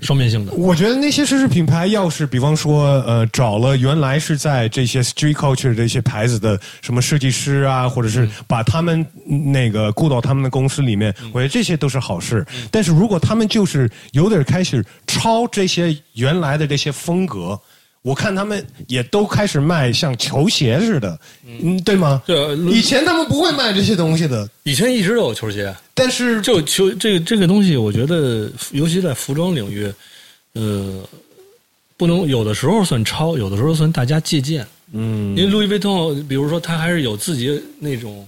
双面性的。我觉得那些奢侈品牌要是比方说呃找了原来是在这些 street culture 这些牌子的什么设计师啊，或者是把他们那个雇到他们的公司里面，我觉得这些都是好事。但是如果他们就是有点开始抄这些原来的这些风格。我看他们也都开始卖像球鞋似的，嗯，对吗？对，以前他们不会卖这些东西的。以前一直都有球鞋，但是就球这个这个东西，我觉得尤其在服装领域，呃，不能有的时候算抄，有的时候算大家借鉴。嗯，因为路易威登，比如说他还是有自己那种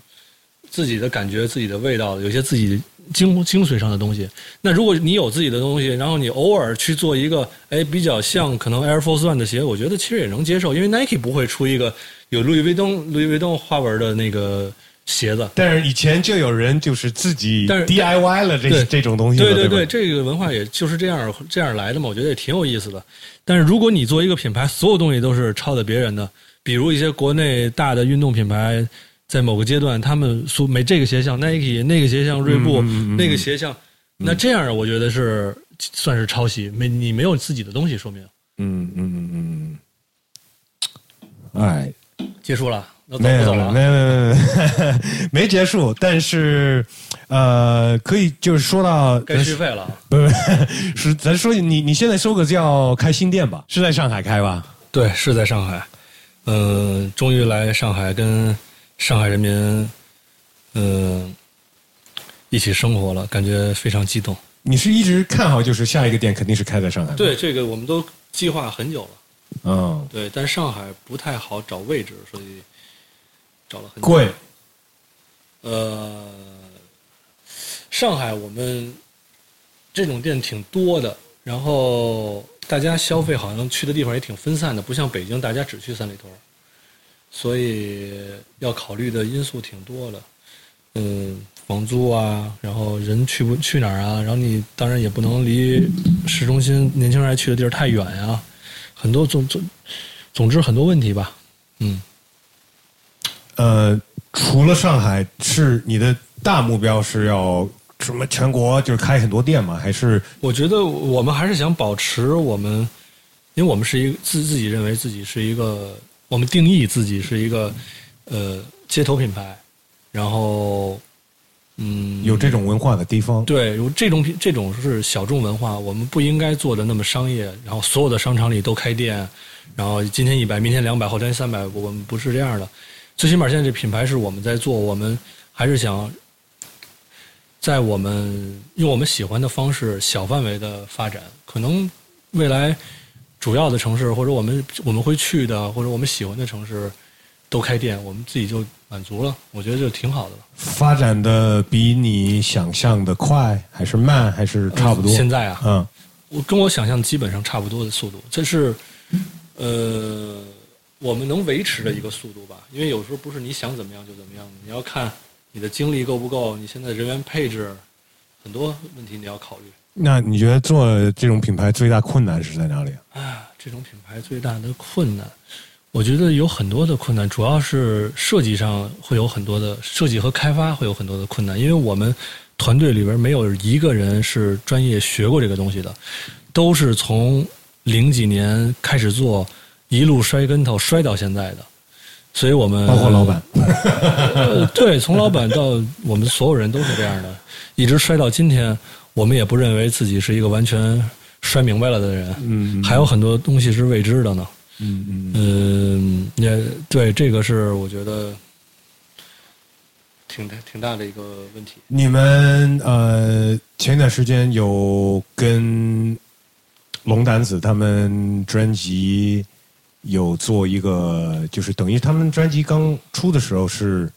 自己的感觉、自己的味道，有些自己。精精髓上的东西，那如果你有自己的东西，然后你偶尔去做一个，哎，比较像可能 Air Force One 的鞋，我觉得其实也能接受，因为 Nike 不会出一个有路易威登、路易威登花纹的那个鞋子。但是以前就有人就是自己 DIY 了这这种东西。对对对，这个文化也就是这样这样来的嘛，我觉得也挺有意思的。但是如果你做一个品牌，所有东西都是抄的别人的，比如一些国内大的运动品牌。在某个阶段，他们说没这个鞋像 Nike，那个鞋像锐步，那个鞋像，那这样我觉得是算是抄袭，没你没有自己的东西，说明。嗯嗯嗯嗯。哎，结束了，那走没有了？没有没有没有 没结束，但是呃，可以就是说到该续费了。不不是咱说你你现在说个叫开新店吧，是在上海开吧？对，是在上海。嗯、终于来上海跟上海人民，嗯、一起生活了，感觉非常激动。你是一直看好就是下一个店肯定是开在上海？对，这个我们都计划很久了。嗯，对，但上海不太好找位置，所以找了很久。贵。呃，上海我们这种店挺多的，然后大家消费好像去的地方也挺分散的，不像北京大家只去三里屯儿，所以要考虑的因素挺多的。嗯，房租啊，然后人去不去哪儿啊，然后你当然也不能离市中心年轻人爱去的地儿太远呀、很多总总总之很多问题吧。嗯，呃，除了上海，是你的大目标是要什么全国就是开很多店吗？还是我觉得我们还是想保持我们，因为我们是一个自自己认为自己是一个，我们定义自己是一个呃街头品牌，然后嗯有这种文化的地方？对有这种品这种是小众文化，我们不应该做的那么商业，然后所有的商场里都开店，然后今天一百，明天两百，后天三百，我们不是这样的。最起码现在这品牌是我们在做，我们还是想在我们用我们喜欢的方式小范围的发展。可能未来主要的城市或者我们我们会去的或者我们喜欢的城市都开店，我们自己就满足了。我觉得就挺好的了。发展的比你想象的快，还是慢，还是差不多？现在啊，嗯，我跟我想象基本上差不多的速度，这是呃我们能维持的一个速度吧。因为有时候不是你想怎么样就怎么样，你要看你的精力够不够，你现在人员配置很多问题你要考虑。那你觉得做这种品牌最大困难是在哪里？啊，这种品牌最大的困难，我觉得有很多的困难，主要是设计上会有很多的设计和开发会有很多的困难，因为我们团队里边没有一个人是专业学过这个东西的，都是从零几年开始做，一路摔跟头摔到现在的，所以我们包括老板，呃，对，从老板到我们所有人都是这样的，一直摔到今天，我们也不认为自己是一个完全摔明白了的人，嗯还有很多东西是未知的呢。嗯嗯，嗯，也对，这个是我觉得挺大挺大的一个问题。你们呃前一段时间有跟龙胆子他们专辑有做一个，就是等于他们专辑刚出的时候是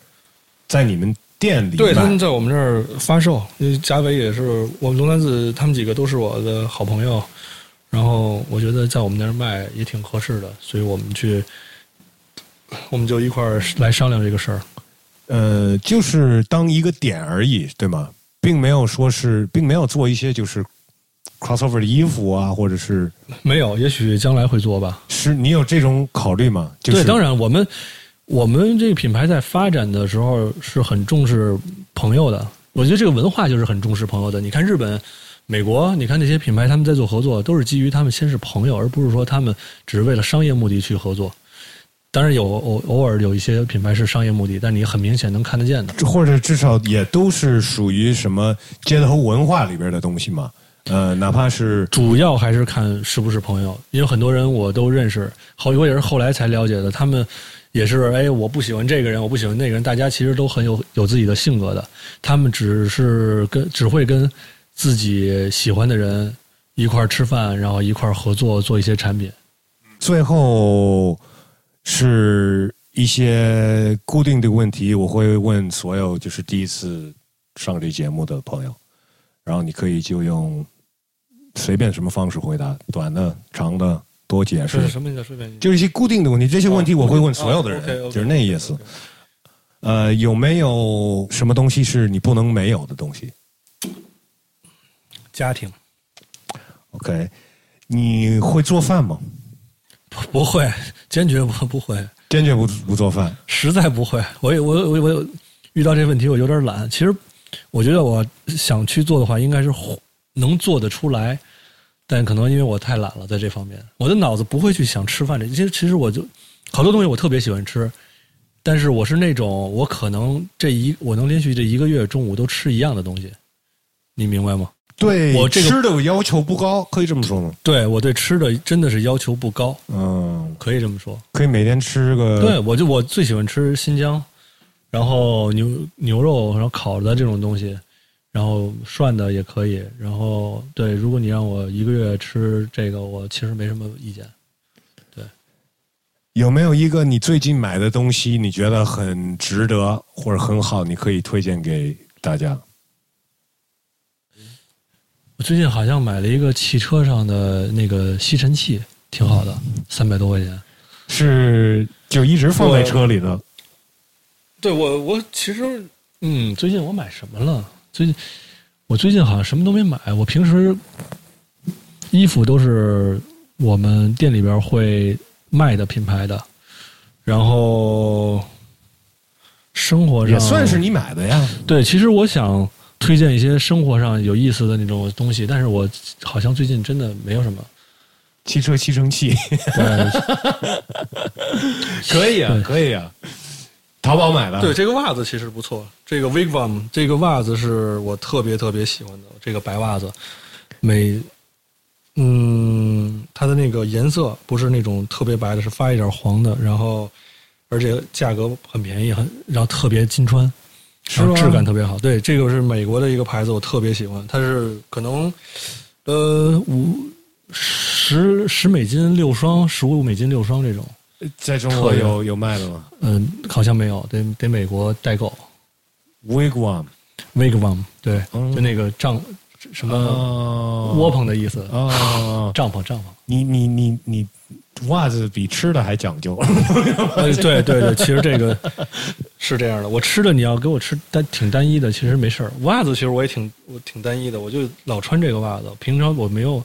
在你们店里对，他们在我们这儿发售，因为贾伟也是我们龙男子，他们几个都是我的好朋友，然后我觉得在我们那儿卖也挺合适的，所以我们去，我们就一块儿来商量这个事儿。呃，就是当一个点而已，对吗？并没有说是，并没有做一些就是 crossover 的衣服啊，或者是没有，也许将来会做吧。是你有这种考虑吗？就是、对，当然我们我们这个品牌在发展的时候是很重视朋友的。我觉得这个文化就是很重视朋友的。你看日本、美国，你看那些品牌他们在做合作，都是基于他们先是朋友，而不是说他们只是为了商业目的去合作。当然有偶偶尔有一些品牌是商业目的，但你很明显能看得见的。或者至少也都是属于什么街头文化里边的东西嘛。呃，哪怕是主要还是看是不是朋友，因为很多人我都认识，好几我也是后来才了解的，他们也是哎，我不喜欢这个人，我不喜欢那个人，大家其实都很有有自己的性格的，他们只是跟只会跟自己喜欢的人一块儿吃饭，然后一块儿合作做一些产品。最后是一些固定的问题，我会问所有就是第一次上这节目的朋友，然后你可以就用随便什么方式回答，短的、长的，多解释是。什么？叫睡眠。就是一些固定的问题，这些问题我会问所有的人，就是那意思。呃，有没有什么东西是你不能没有的东西家庭？OK，你会做饭吗？不会，坚决不不会。坚决不不做饭。实在不会，我也我我我遇到这问题我有点懒。其实我觉得我想去做的话，应该是能做得出来，但可能因为我太懒了，在这方面，我的脑子不会去想吃饭这。其实其实我就好多东西我特别喜欢吃，但是我是那种我可能这一我能连续这一个月中午都吃一样的东西，你明白吗？对我这个吃的要求不高，可以这么说吗？对我对吃的真的是要求不高，嗯，可以这么说。可以每天吃个对，我就我最喜欢吃新疆，然后牛牛肉，然后烤的这种东西，然后涮的也可以。然后对，如果你让我一个月吃这个，我其实没什么意见。对有没有一个你最近买的东西，你觉得很值得或者很好，你可以推荐给大家？我最近好像买了一个汽车上的那个吸尘器，挺好的，三百多块钱。是就一直放在车里的，对我，我其实，嗯，最近我买什么了？最近我最近好像什么都没买。我平时衣服都是我们店里边会卖的品牌的，然后生活上也算是你买的呀。对。其实我想推荐一些生活上有意思的那种东西，但是我好像最近真的没有什么。汽车吸尘器对 可以啊，可以啊。淘宝买的，对，这个袜子其实不错。这个 Wigwam 这个袜子是我特别特别喜欢的，这个白袜子，每，嗯，它的那个颜色不是那种特别白的，是发一点黄的，然后而且价格很便宜，很然后特别经穿，质感特别好。对，这个是美国的一个牌子，我特别喜欢，它是可能呃五十十美金六双，十五美金六双这种。在中国有有卖的吗嗯，好像没有，得得美国代购。？Wigwam Wigwam，对，嗯就那个帐什么哦窝棚的意思，哦，帐篷帐篷。你你你你袜子比吃的还讲究，呃，对对对，其实这个 是这样的。我吃的你要给我吃单挺单一的，其实没事儿。袜子其实我也挺我挺单一的，我就老穿这个袜子。平常我没有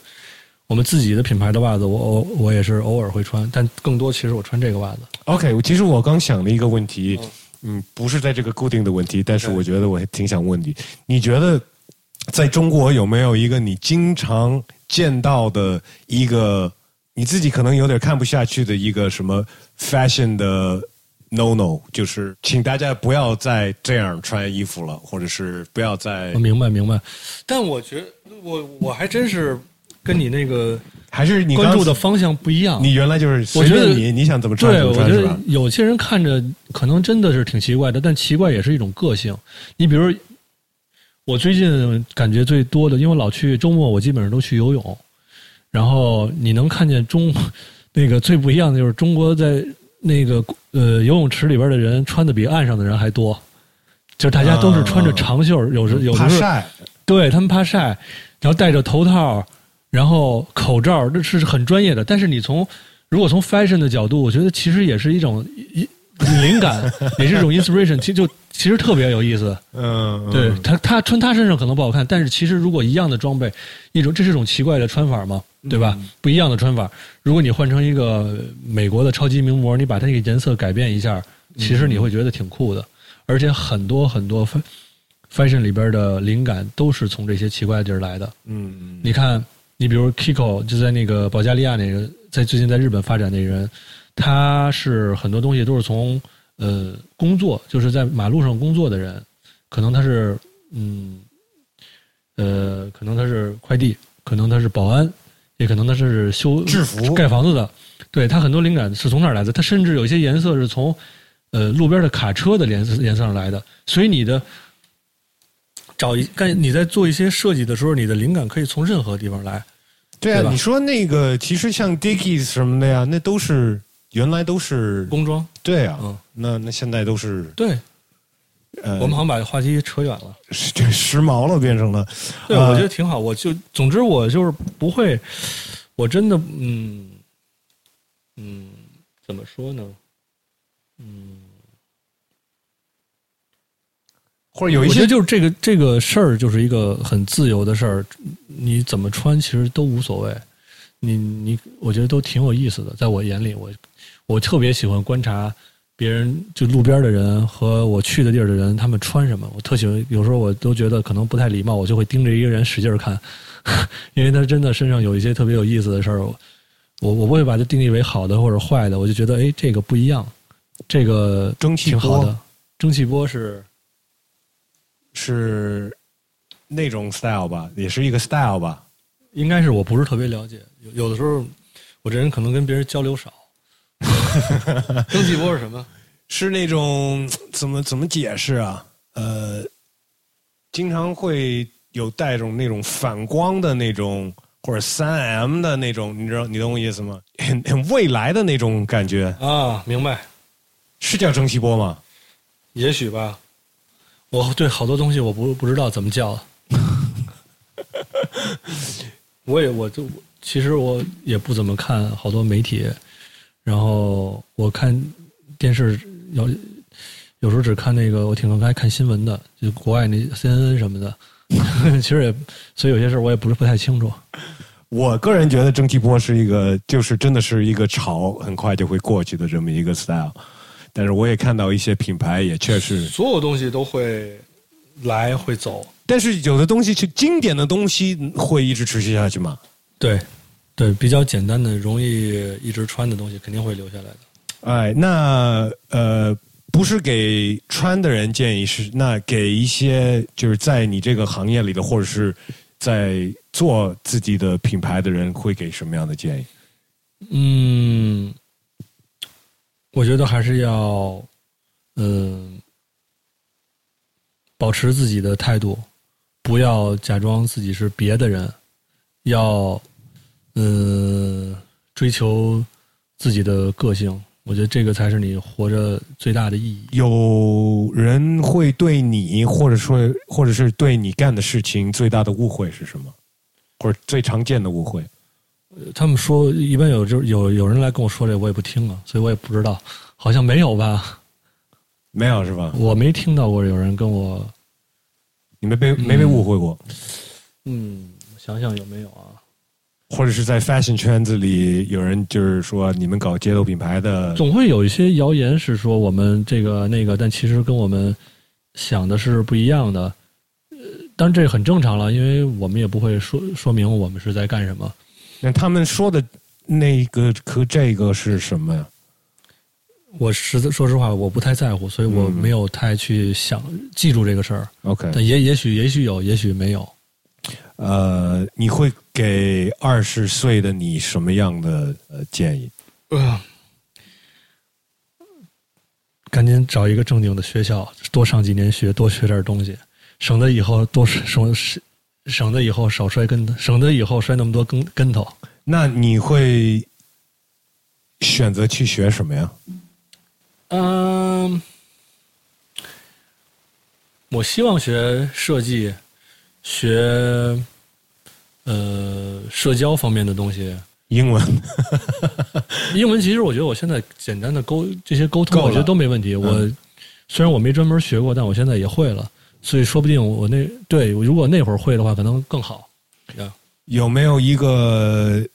我们自己的品牌的袜子，我我我也是偶尔会穿，但更多其实我穿这个袜子。OK，其实我刚想了一个问题，嗯，不是在这个固定的问题，但是我觉得我还挺想问你，你觉得在中国有没有一个你经常见到的一个你自己可能有点看不下去的一个什么 fashion 的 no no，就是请大家不要再这样穿衣服了，或者是不要再我明白明白，但我觉得我我还真是跟你那个还是你关注的方向不一样。你原来就是我觉得你你想怎么穿对，怎么我觉得穿是吧？有些人看着可能真的是挺奇怪的，但奇怪也是一种个性。你比如，我最近感觉最多的，因为我老去周末，我基本上都去游泳，然后你能看见中那个最不一样的就是中国在那个呃游泳池里边的人穿的比岸上的人还多，就是大家都是穿着长袖，有时有的是怕晒，对他们怕晒，然后戴着头套，然后口罩，这是很专业的。但是你从如果从 fashion 的角度，我觉得其实也是一种一灵感，也是一种 inspiration，其实就其实特别有意思。嗯，嗯对他，他穿他身上可能不好看，但是其实如果一样的装备，一种这是一种奇怪的穿法嘛，对吧？不一样的穿法，如果你换成一个美国的超级名模，你把它那个颜色改变一下，其实你会觉得挺酷的。而且很多很多 fa- fashion 里边的灵感都是从这些奇怪的地儿来的。嗯嗯你看，你比如 Kiko 就在那个保加利亚那个，在最近在日本发展那个人，他是很多东西都是从呃工作，就是在马路上工作的人，可能他是嗯呃，可能他是快递，可能他是保安，也可能他是修制服盖房子的。对他很多灵感是从哪儿来的？他甚至有一些颜色是从呃路边的卡车的颜色颜色上来的。所以你的找一干你在做一些设计的时候，你的灵感可以从任何地方来。对啊，对你说那个其实像 Dickies 什么的呀，那都是原来都是工装，对啊，嗯那那现在都是对呃，我们好像把话题扯远了。是这时髦了，变成了对，呃我觉得挺好。我就总之我就是不会，我真的嗯嗯，怎么说呢？嗯，或者有一些我觉得就是这个这个事儿就是一个很自由的事儿，你怎么穿其实都无所谓。你你，我觉得都挺有意思的，在我眼里，我我特别喜欢观察别人，就路边的人和我去的地儿的人，他们穿什么。我特喜欢，有时候我都觉得可能不太礼貌，我就会盯着一个人使劲儿看，因为他真的身上有一些特别有意思的事儿，我我我不会把它定义为好的或者坏的，我就觉得哎，这个不一样，这个蒸汽挺好的波。蒸汽波是是那种 style 吧，也是一个 style 吧。应该是我不是特别了解，有有的时候我这人可能跟别人交流少。蒸汽波是什么？是那种怎么怎么解释啊？呃，经常会有带种那种反光的那种，或者三 M 的那种，你知道你懂我意思吗？很很未来的那种感觉，啊，明白，是叫蒸汽波吗？也许吧。我对好多东西我不不知道怎么叫。我也我就其实我也不怎么看好多媒体，然后我看电视有有时候只看那个我挺爱看新闻的，就国外那 CNN 什么的。其实也所以有些事儿我也不是不太清楚。我个人觉得蒸汽波是一个，就是真的是一个潮，很快就会过去的这么一个 style。但是我也看到一些品牌也确实，所有东西都会来会走，但是有的东西是经典的东西会一直持续下去吗？对对，比较简单的、容易一直穿的东西肯定会留下来的。哎，那呃，不是给穿的人建议，是那给一些就是在你这个行业里的，或者是在做自己的品牌的人，会给什么样的建议？嗯，我觉得还是要，嗯、保持自己的态度，不要假装自己是别的人，要，嗯，追求自己的个性。我觉得这个才是你活着最大的意义。有人会对你，或者说，或者是对你干的事情最大的误会是什么？或者最常见的误会？他们说，一般有就有有人来跟我说这，我也不听啊，所以我也不知道，好像没有吧？没有是吧？我没听到过有人跟我，你没被没被误会过？嗯，想想有没有啊？或者是在 fashion 圈子里，有人就是说你们搞街头品牌的，总会有一些谣言是说我们这个那个，但其实跟我们想的是不一样的。呃，当然这很正常了，因为我们也不会说说明我们是在干什么。那他们说的那个和这个是什么呀？我实在说实话，我不太在乎，所以我没有太去想记住这个事儿。OK，但也也许也许有，也许没有。呃，你会给二十岁的你什么样的呃建议？呃，赶紧找一个正经的学校，多上几年学，多学点东西，省得以后多省省省得以后少摔跟头，省得以后摔那么多跟跟头。那你会选择去学什么呀？嗯，我希望学设计，学呃社交方面的东西。英文 英文其实我觉得我现在简单的沟这些沟通，我觉得都没问题。我虽然我没专门学过，但我现在也会了，所以说不定我那对如果那会儿会的话，可能更好。呀，有没有一个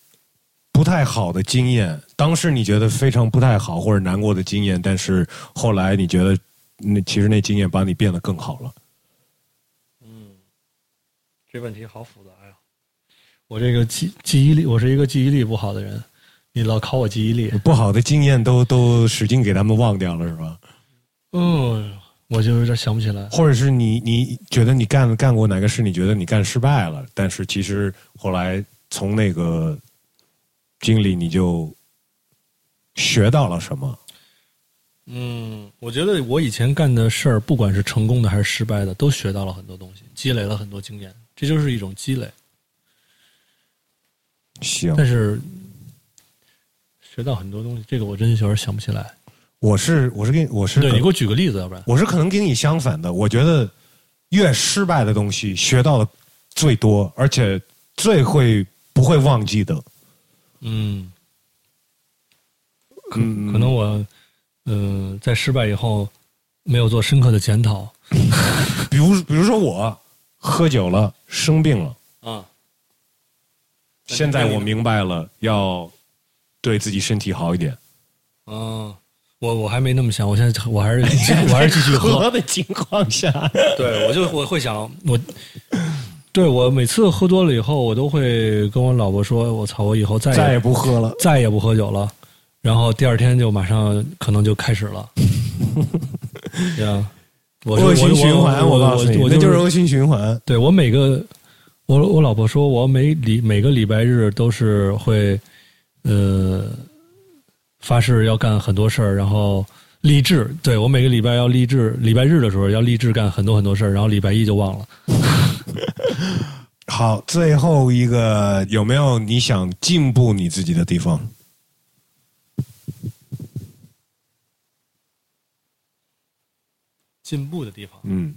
不太好的经验？当时你觉得非常不太好或者难过的经验，但是后来你觉得那其实那经验把你变得更好了。嗯这问题好复杂呀！我这个记记忆力，我是一个记忆力不好的人，你老考我记忆力，不好的经验都都使劲给他们忘掉了，是吧？嗯，我就有点想不起来。或者是你你觉得你干干过哪个事，你觉得你干失败了，但是其实后来从那个经历你就学到了什么？嗯，我觉得我以前干的事儿，不管是成功的还是失败的，都学到了很多东西，积累了很多经验，这就是一种积累。行，但是学到很多东西，这个我真有点想不起来。我是我是给你我是对你给我举个例子，要不然我是可能跟你相反的，我觉得越失败的东西学到的最多，而且最会不会忘记的。嗯，可嗯可能我嗯、呃在失败以后没有做深刻的检讨 比如比如说我喝酒了，生病了，啊。现在我明白了，要对自己身体好一点。嗯，我我还没那么想，我现在我还是我还是继续喝。的情况下，对，我就我会想，我对我每次喝多了以后，我都会跟我老婆说：“我操，我以后再也再也不喝了。再也不喝酒了。”然后第二天就马上可能就开始了。对啊，我恶性循环，我告诉你，我那就是恶性循环。对我每个，我我老婆说我每礼每个礼拜日都是会呃发誓要干很多事儿，然后励志。对我每个礼拜要励志，礼拜日的时候要励志干很多很多事儿，然后礼拜一就忘了。好，最后一个有没有你想进步你自己的地方？进步的地方，嗯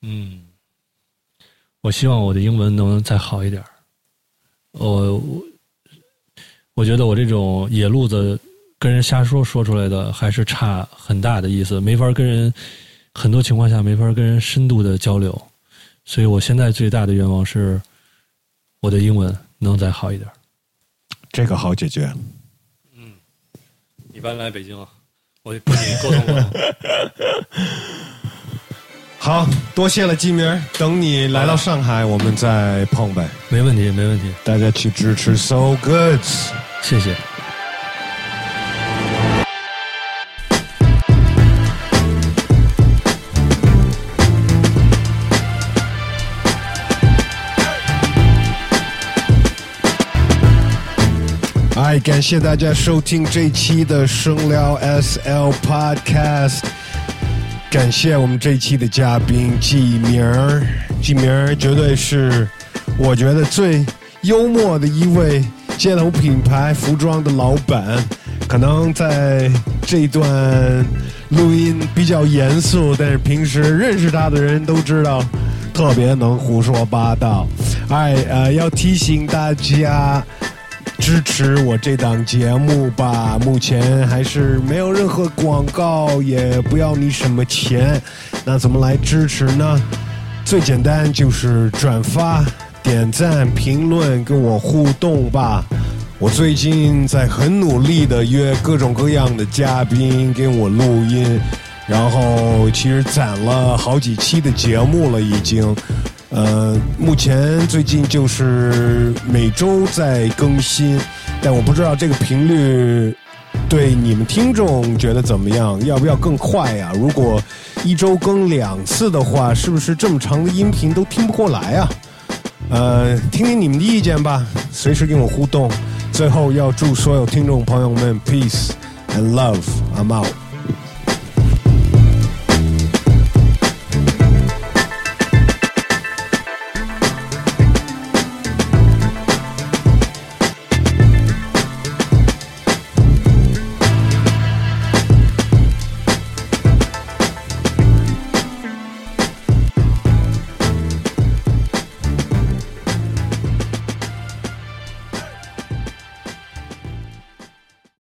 嗯，我希望我的英文能再好一点。我我我觉得我这种野路子跟人瞎说说出来的，还是差很大的意思，没法跟人很多情况下没法跟人深度的交流。所以我现在最大的愿望是，我的英文能再好一点。这个好解决。嗯，一般来北京啊。我跟你沟通沟通。好多谢了，金明。等你来到上海，我们再碰呗。没问题，没问题。大家去支持 So Goods，谢谢。哎，感谢大家收听这期的声聊 SL Podcast。感谢我们这期的嘉宾季明儿，季明儿绝对是我觉得最幽默的一位街头品牌服装的老板。可能在这一段录音比较严肃，但是平时认识他的人都知道，特别能胡说八道。哎，呃，要提醒大家。支持我这档节目吧，目前还是没有任何广告，也不要你什么钱。那怎么来支持呢？最简单就是转发、点赞、评论，跟我互动吧。我最近在很努力的约各种各样的嘉宾给我录音，然后其实攒了好几期的节目了，已经。呃，目前最近就是每周在更新，但我不知道这个频率对你们听众觉得怎么样？要不要更快呀？如果一周更两次的话，是不是这么长的音频都听不过来啊？呃，听听你们的意见吧，随时跟我互动。最后要祝所有听众朋友们 peace and love，I'm out。